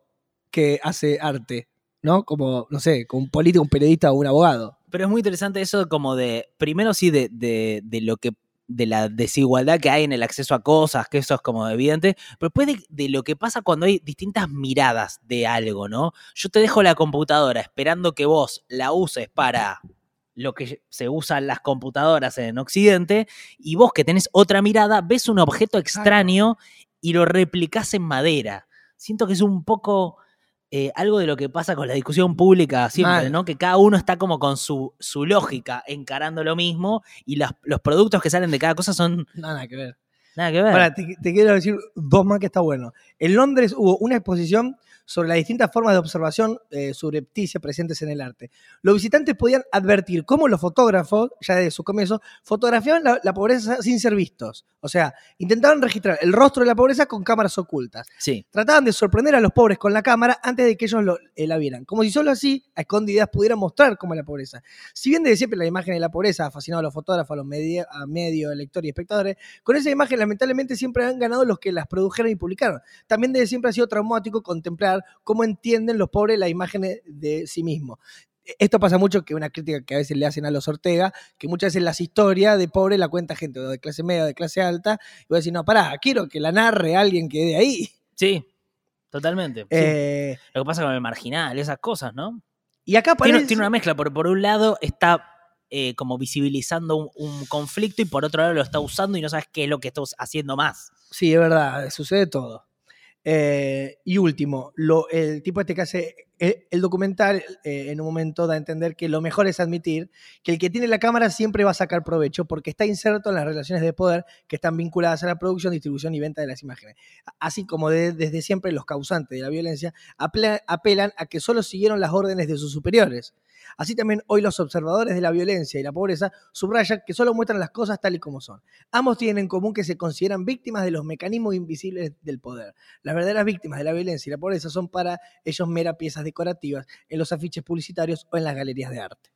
que hace arte, ¿no? Como, no sé, como un político, un periodista o un abogado. Pero es muy interesante eso como de, primero sí, de, de- de lo que de la desigualdad que hay en el acceso a cosas, que eso es como evidente, pero después de, de lo que pasa cuando hay distintas miradas de algo, ¿no? Yo te dejo la computadora esperando que vos la uses para lo que se usan las computadoras en Occidente, y vos que tenés otra mirada, ves un objeto extraño y lo replicás en madera. Siento que es un poco eh, algo de lo que pasa con la discusión pública siempre, Mal. ¿no? Que cada uno está como con su, su lógica encarando lo mismo y las- los productos que salen de cada cosa son Nada que ver. nada que ver. Ahora, te, te quiero decir dos más que está bueno. En Londres hubo una exposición sobre las distintas formas de observación eh, subrepticia presentes en el arte. Los visitantes podían advertir cómo los fotógrafos, ya desde su comienzo, fotografiaban la, la pobreza sin ser vistos. O sea, intentaban registrar el rostro de la pobreza con cámaras ocultas. sí. Trataban de sorprender a los pobres con la cámara antes de que ellos lo- eh, la vieran. Como si solo así, a escondidas, pudieran mostrar cómo es la pobreza. Si bien desde siempre la imagen de la pobreza ha fascinado a los fotógrafos, a los medios, lectores y espectadores, con esa imagen lamentablemente siempre han ganado los que las produjeron y publicaron. También desde siempre ha sido traumático contemplar cómo entienden los pobres la imagen de sí mismos. Esto pasa mucho, que una crítica que a veces le hacen a los Ortega, que muchas veces las historias de pobre la cuenta gente de clase media o de clase alta, y voy a decir, no, pará, quiero que la narre alguien que de ahí. Sí, totalmente. sí. Eh, Lo que pasa con el marginal, esas cosas, ¿no? y acá Tiene, parece... tiene una mezcla, por, por un lado está eh, como visibilizando un, un conflicto y por otro lado lo está usando y no sabes qué es lo que estás haciendo más. Sí, es verdad, sucede todo. Eh, y último, el tipo este que hace el, el documental eh, en un momento da a entender que lo mejor es admitir que el que tiene la cámara siempre va a sacar provecho porque está inserto en las relaciones de poder que están vinculadas a la producción, distribución y venta de las imágenes. Así como de- desde siempre los causantes de la violencia apela- apelan a que solo siguieron las órdenes de sus superiores. Así también hoy los observadores de la violencia y la pobreza subrayan que solo muestran las cosas tal y como son. Ambos tienen en común que se consideran víctimas de los mecanismos invisibles del poder. Las verdaderas víctimas de la violencia y la pobreza son para ellos mera piezas decorativas en los afiches publicitarios o en las galerías de arte.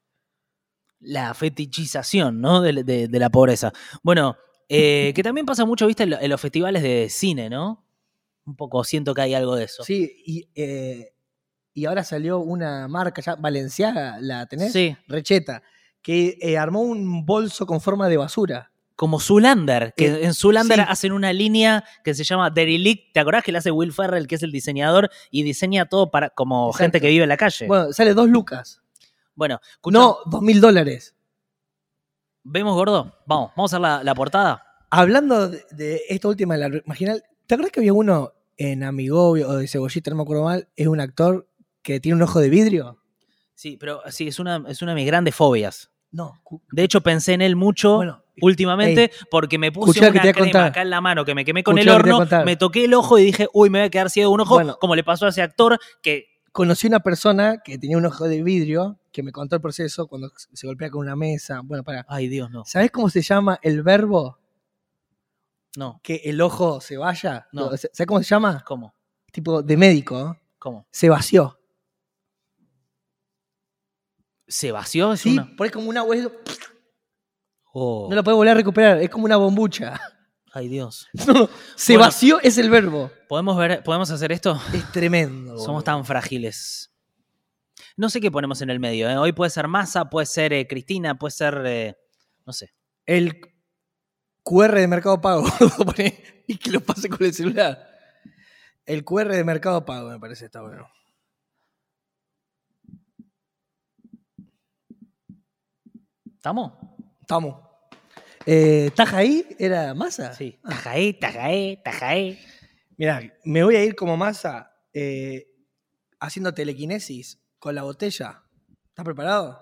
La fetichización, ¿no? De, de- de la pobreza. Bueno, eh, que también pasa mucho, viste, en los festivales de cine, ¿no? Un poco siento que hay algo de eso. Sí, y, eh, y ahora salió una marca ya, Valenciaga, ¿la tenés? Sí, Recheta, que eh, armó un bolso con forma de basura. como Zulander, que Eh, en Zulander sí. hacen una línea que se llama Derelict. ¿Te acordás que le hace Will Ferrell, que es el diseñador, y diseña todo para como Exacto. gente que vive en la calle? Bueno, Bueno, sale dos lucas. escucha, No, dos mil dólares. ¿vemos, gordo? Vamos, vamos a hacer la, la portada. Hablando de, de esta última, de la marginal, ¿te acuerdas que había uno en Amigovio o de Cebollita, no me acuerdo mal, es un actor que tiene un ojo de vidrio? Sí, pero sí, es una, es una de mis grandes fobias. No. De hecho, pensé en él mucho Bueno, últimamente porque me puse una crema contar. acá en la mano que me quemé con Escuchá el horno, me toqué el ojo y dije, uy, me voy a quedar ciego de un ojo, Bueno. como le pasó a ese actor que conocí una persona que tenía un ojo de vidrio que me contó el proceso cuando se golpea con una mesa. Bueno, para. Ay, Dios, no. ¿Sabés cómo se llama el verbo No. que el ojo se vaya? No. ¿Sabés cómo se llama? ¿Cómo? Tipo de médico. ¿Cómo? Se vació. ¿Se vació? Es Sí, una- por ahí como una hueso. Oh, No lo puede volver a recuperar. Es como una bombucha. Ay, Dios. (laughs) No, se Bueno. vació es el verbo. ¿Podemos, ver, ¿Podemos hacer esto? Es tremendo. Somos boludo. tan frágiles. No sé qué ponemos en el medio. ¿eh? Hoy puede ser Massa, puede ser eh, Cristina, puede ser. eh, no sé. El QR de Mercado Pago. (laughs) Y que lo pase con el celular. El QR de Mercado Pago me parece está bueno. ¿Estamos? Estamos. Eh, ¿Tajaí era masa? Sí. Tajaí, Tajaí, Tajaí. Mira, me voy a ir como masa eh, haciendo telequinesis con la botella. ¿Estás preparado?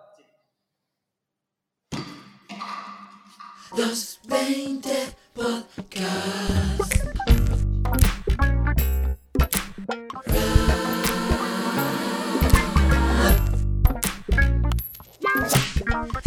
Sí.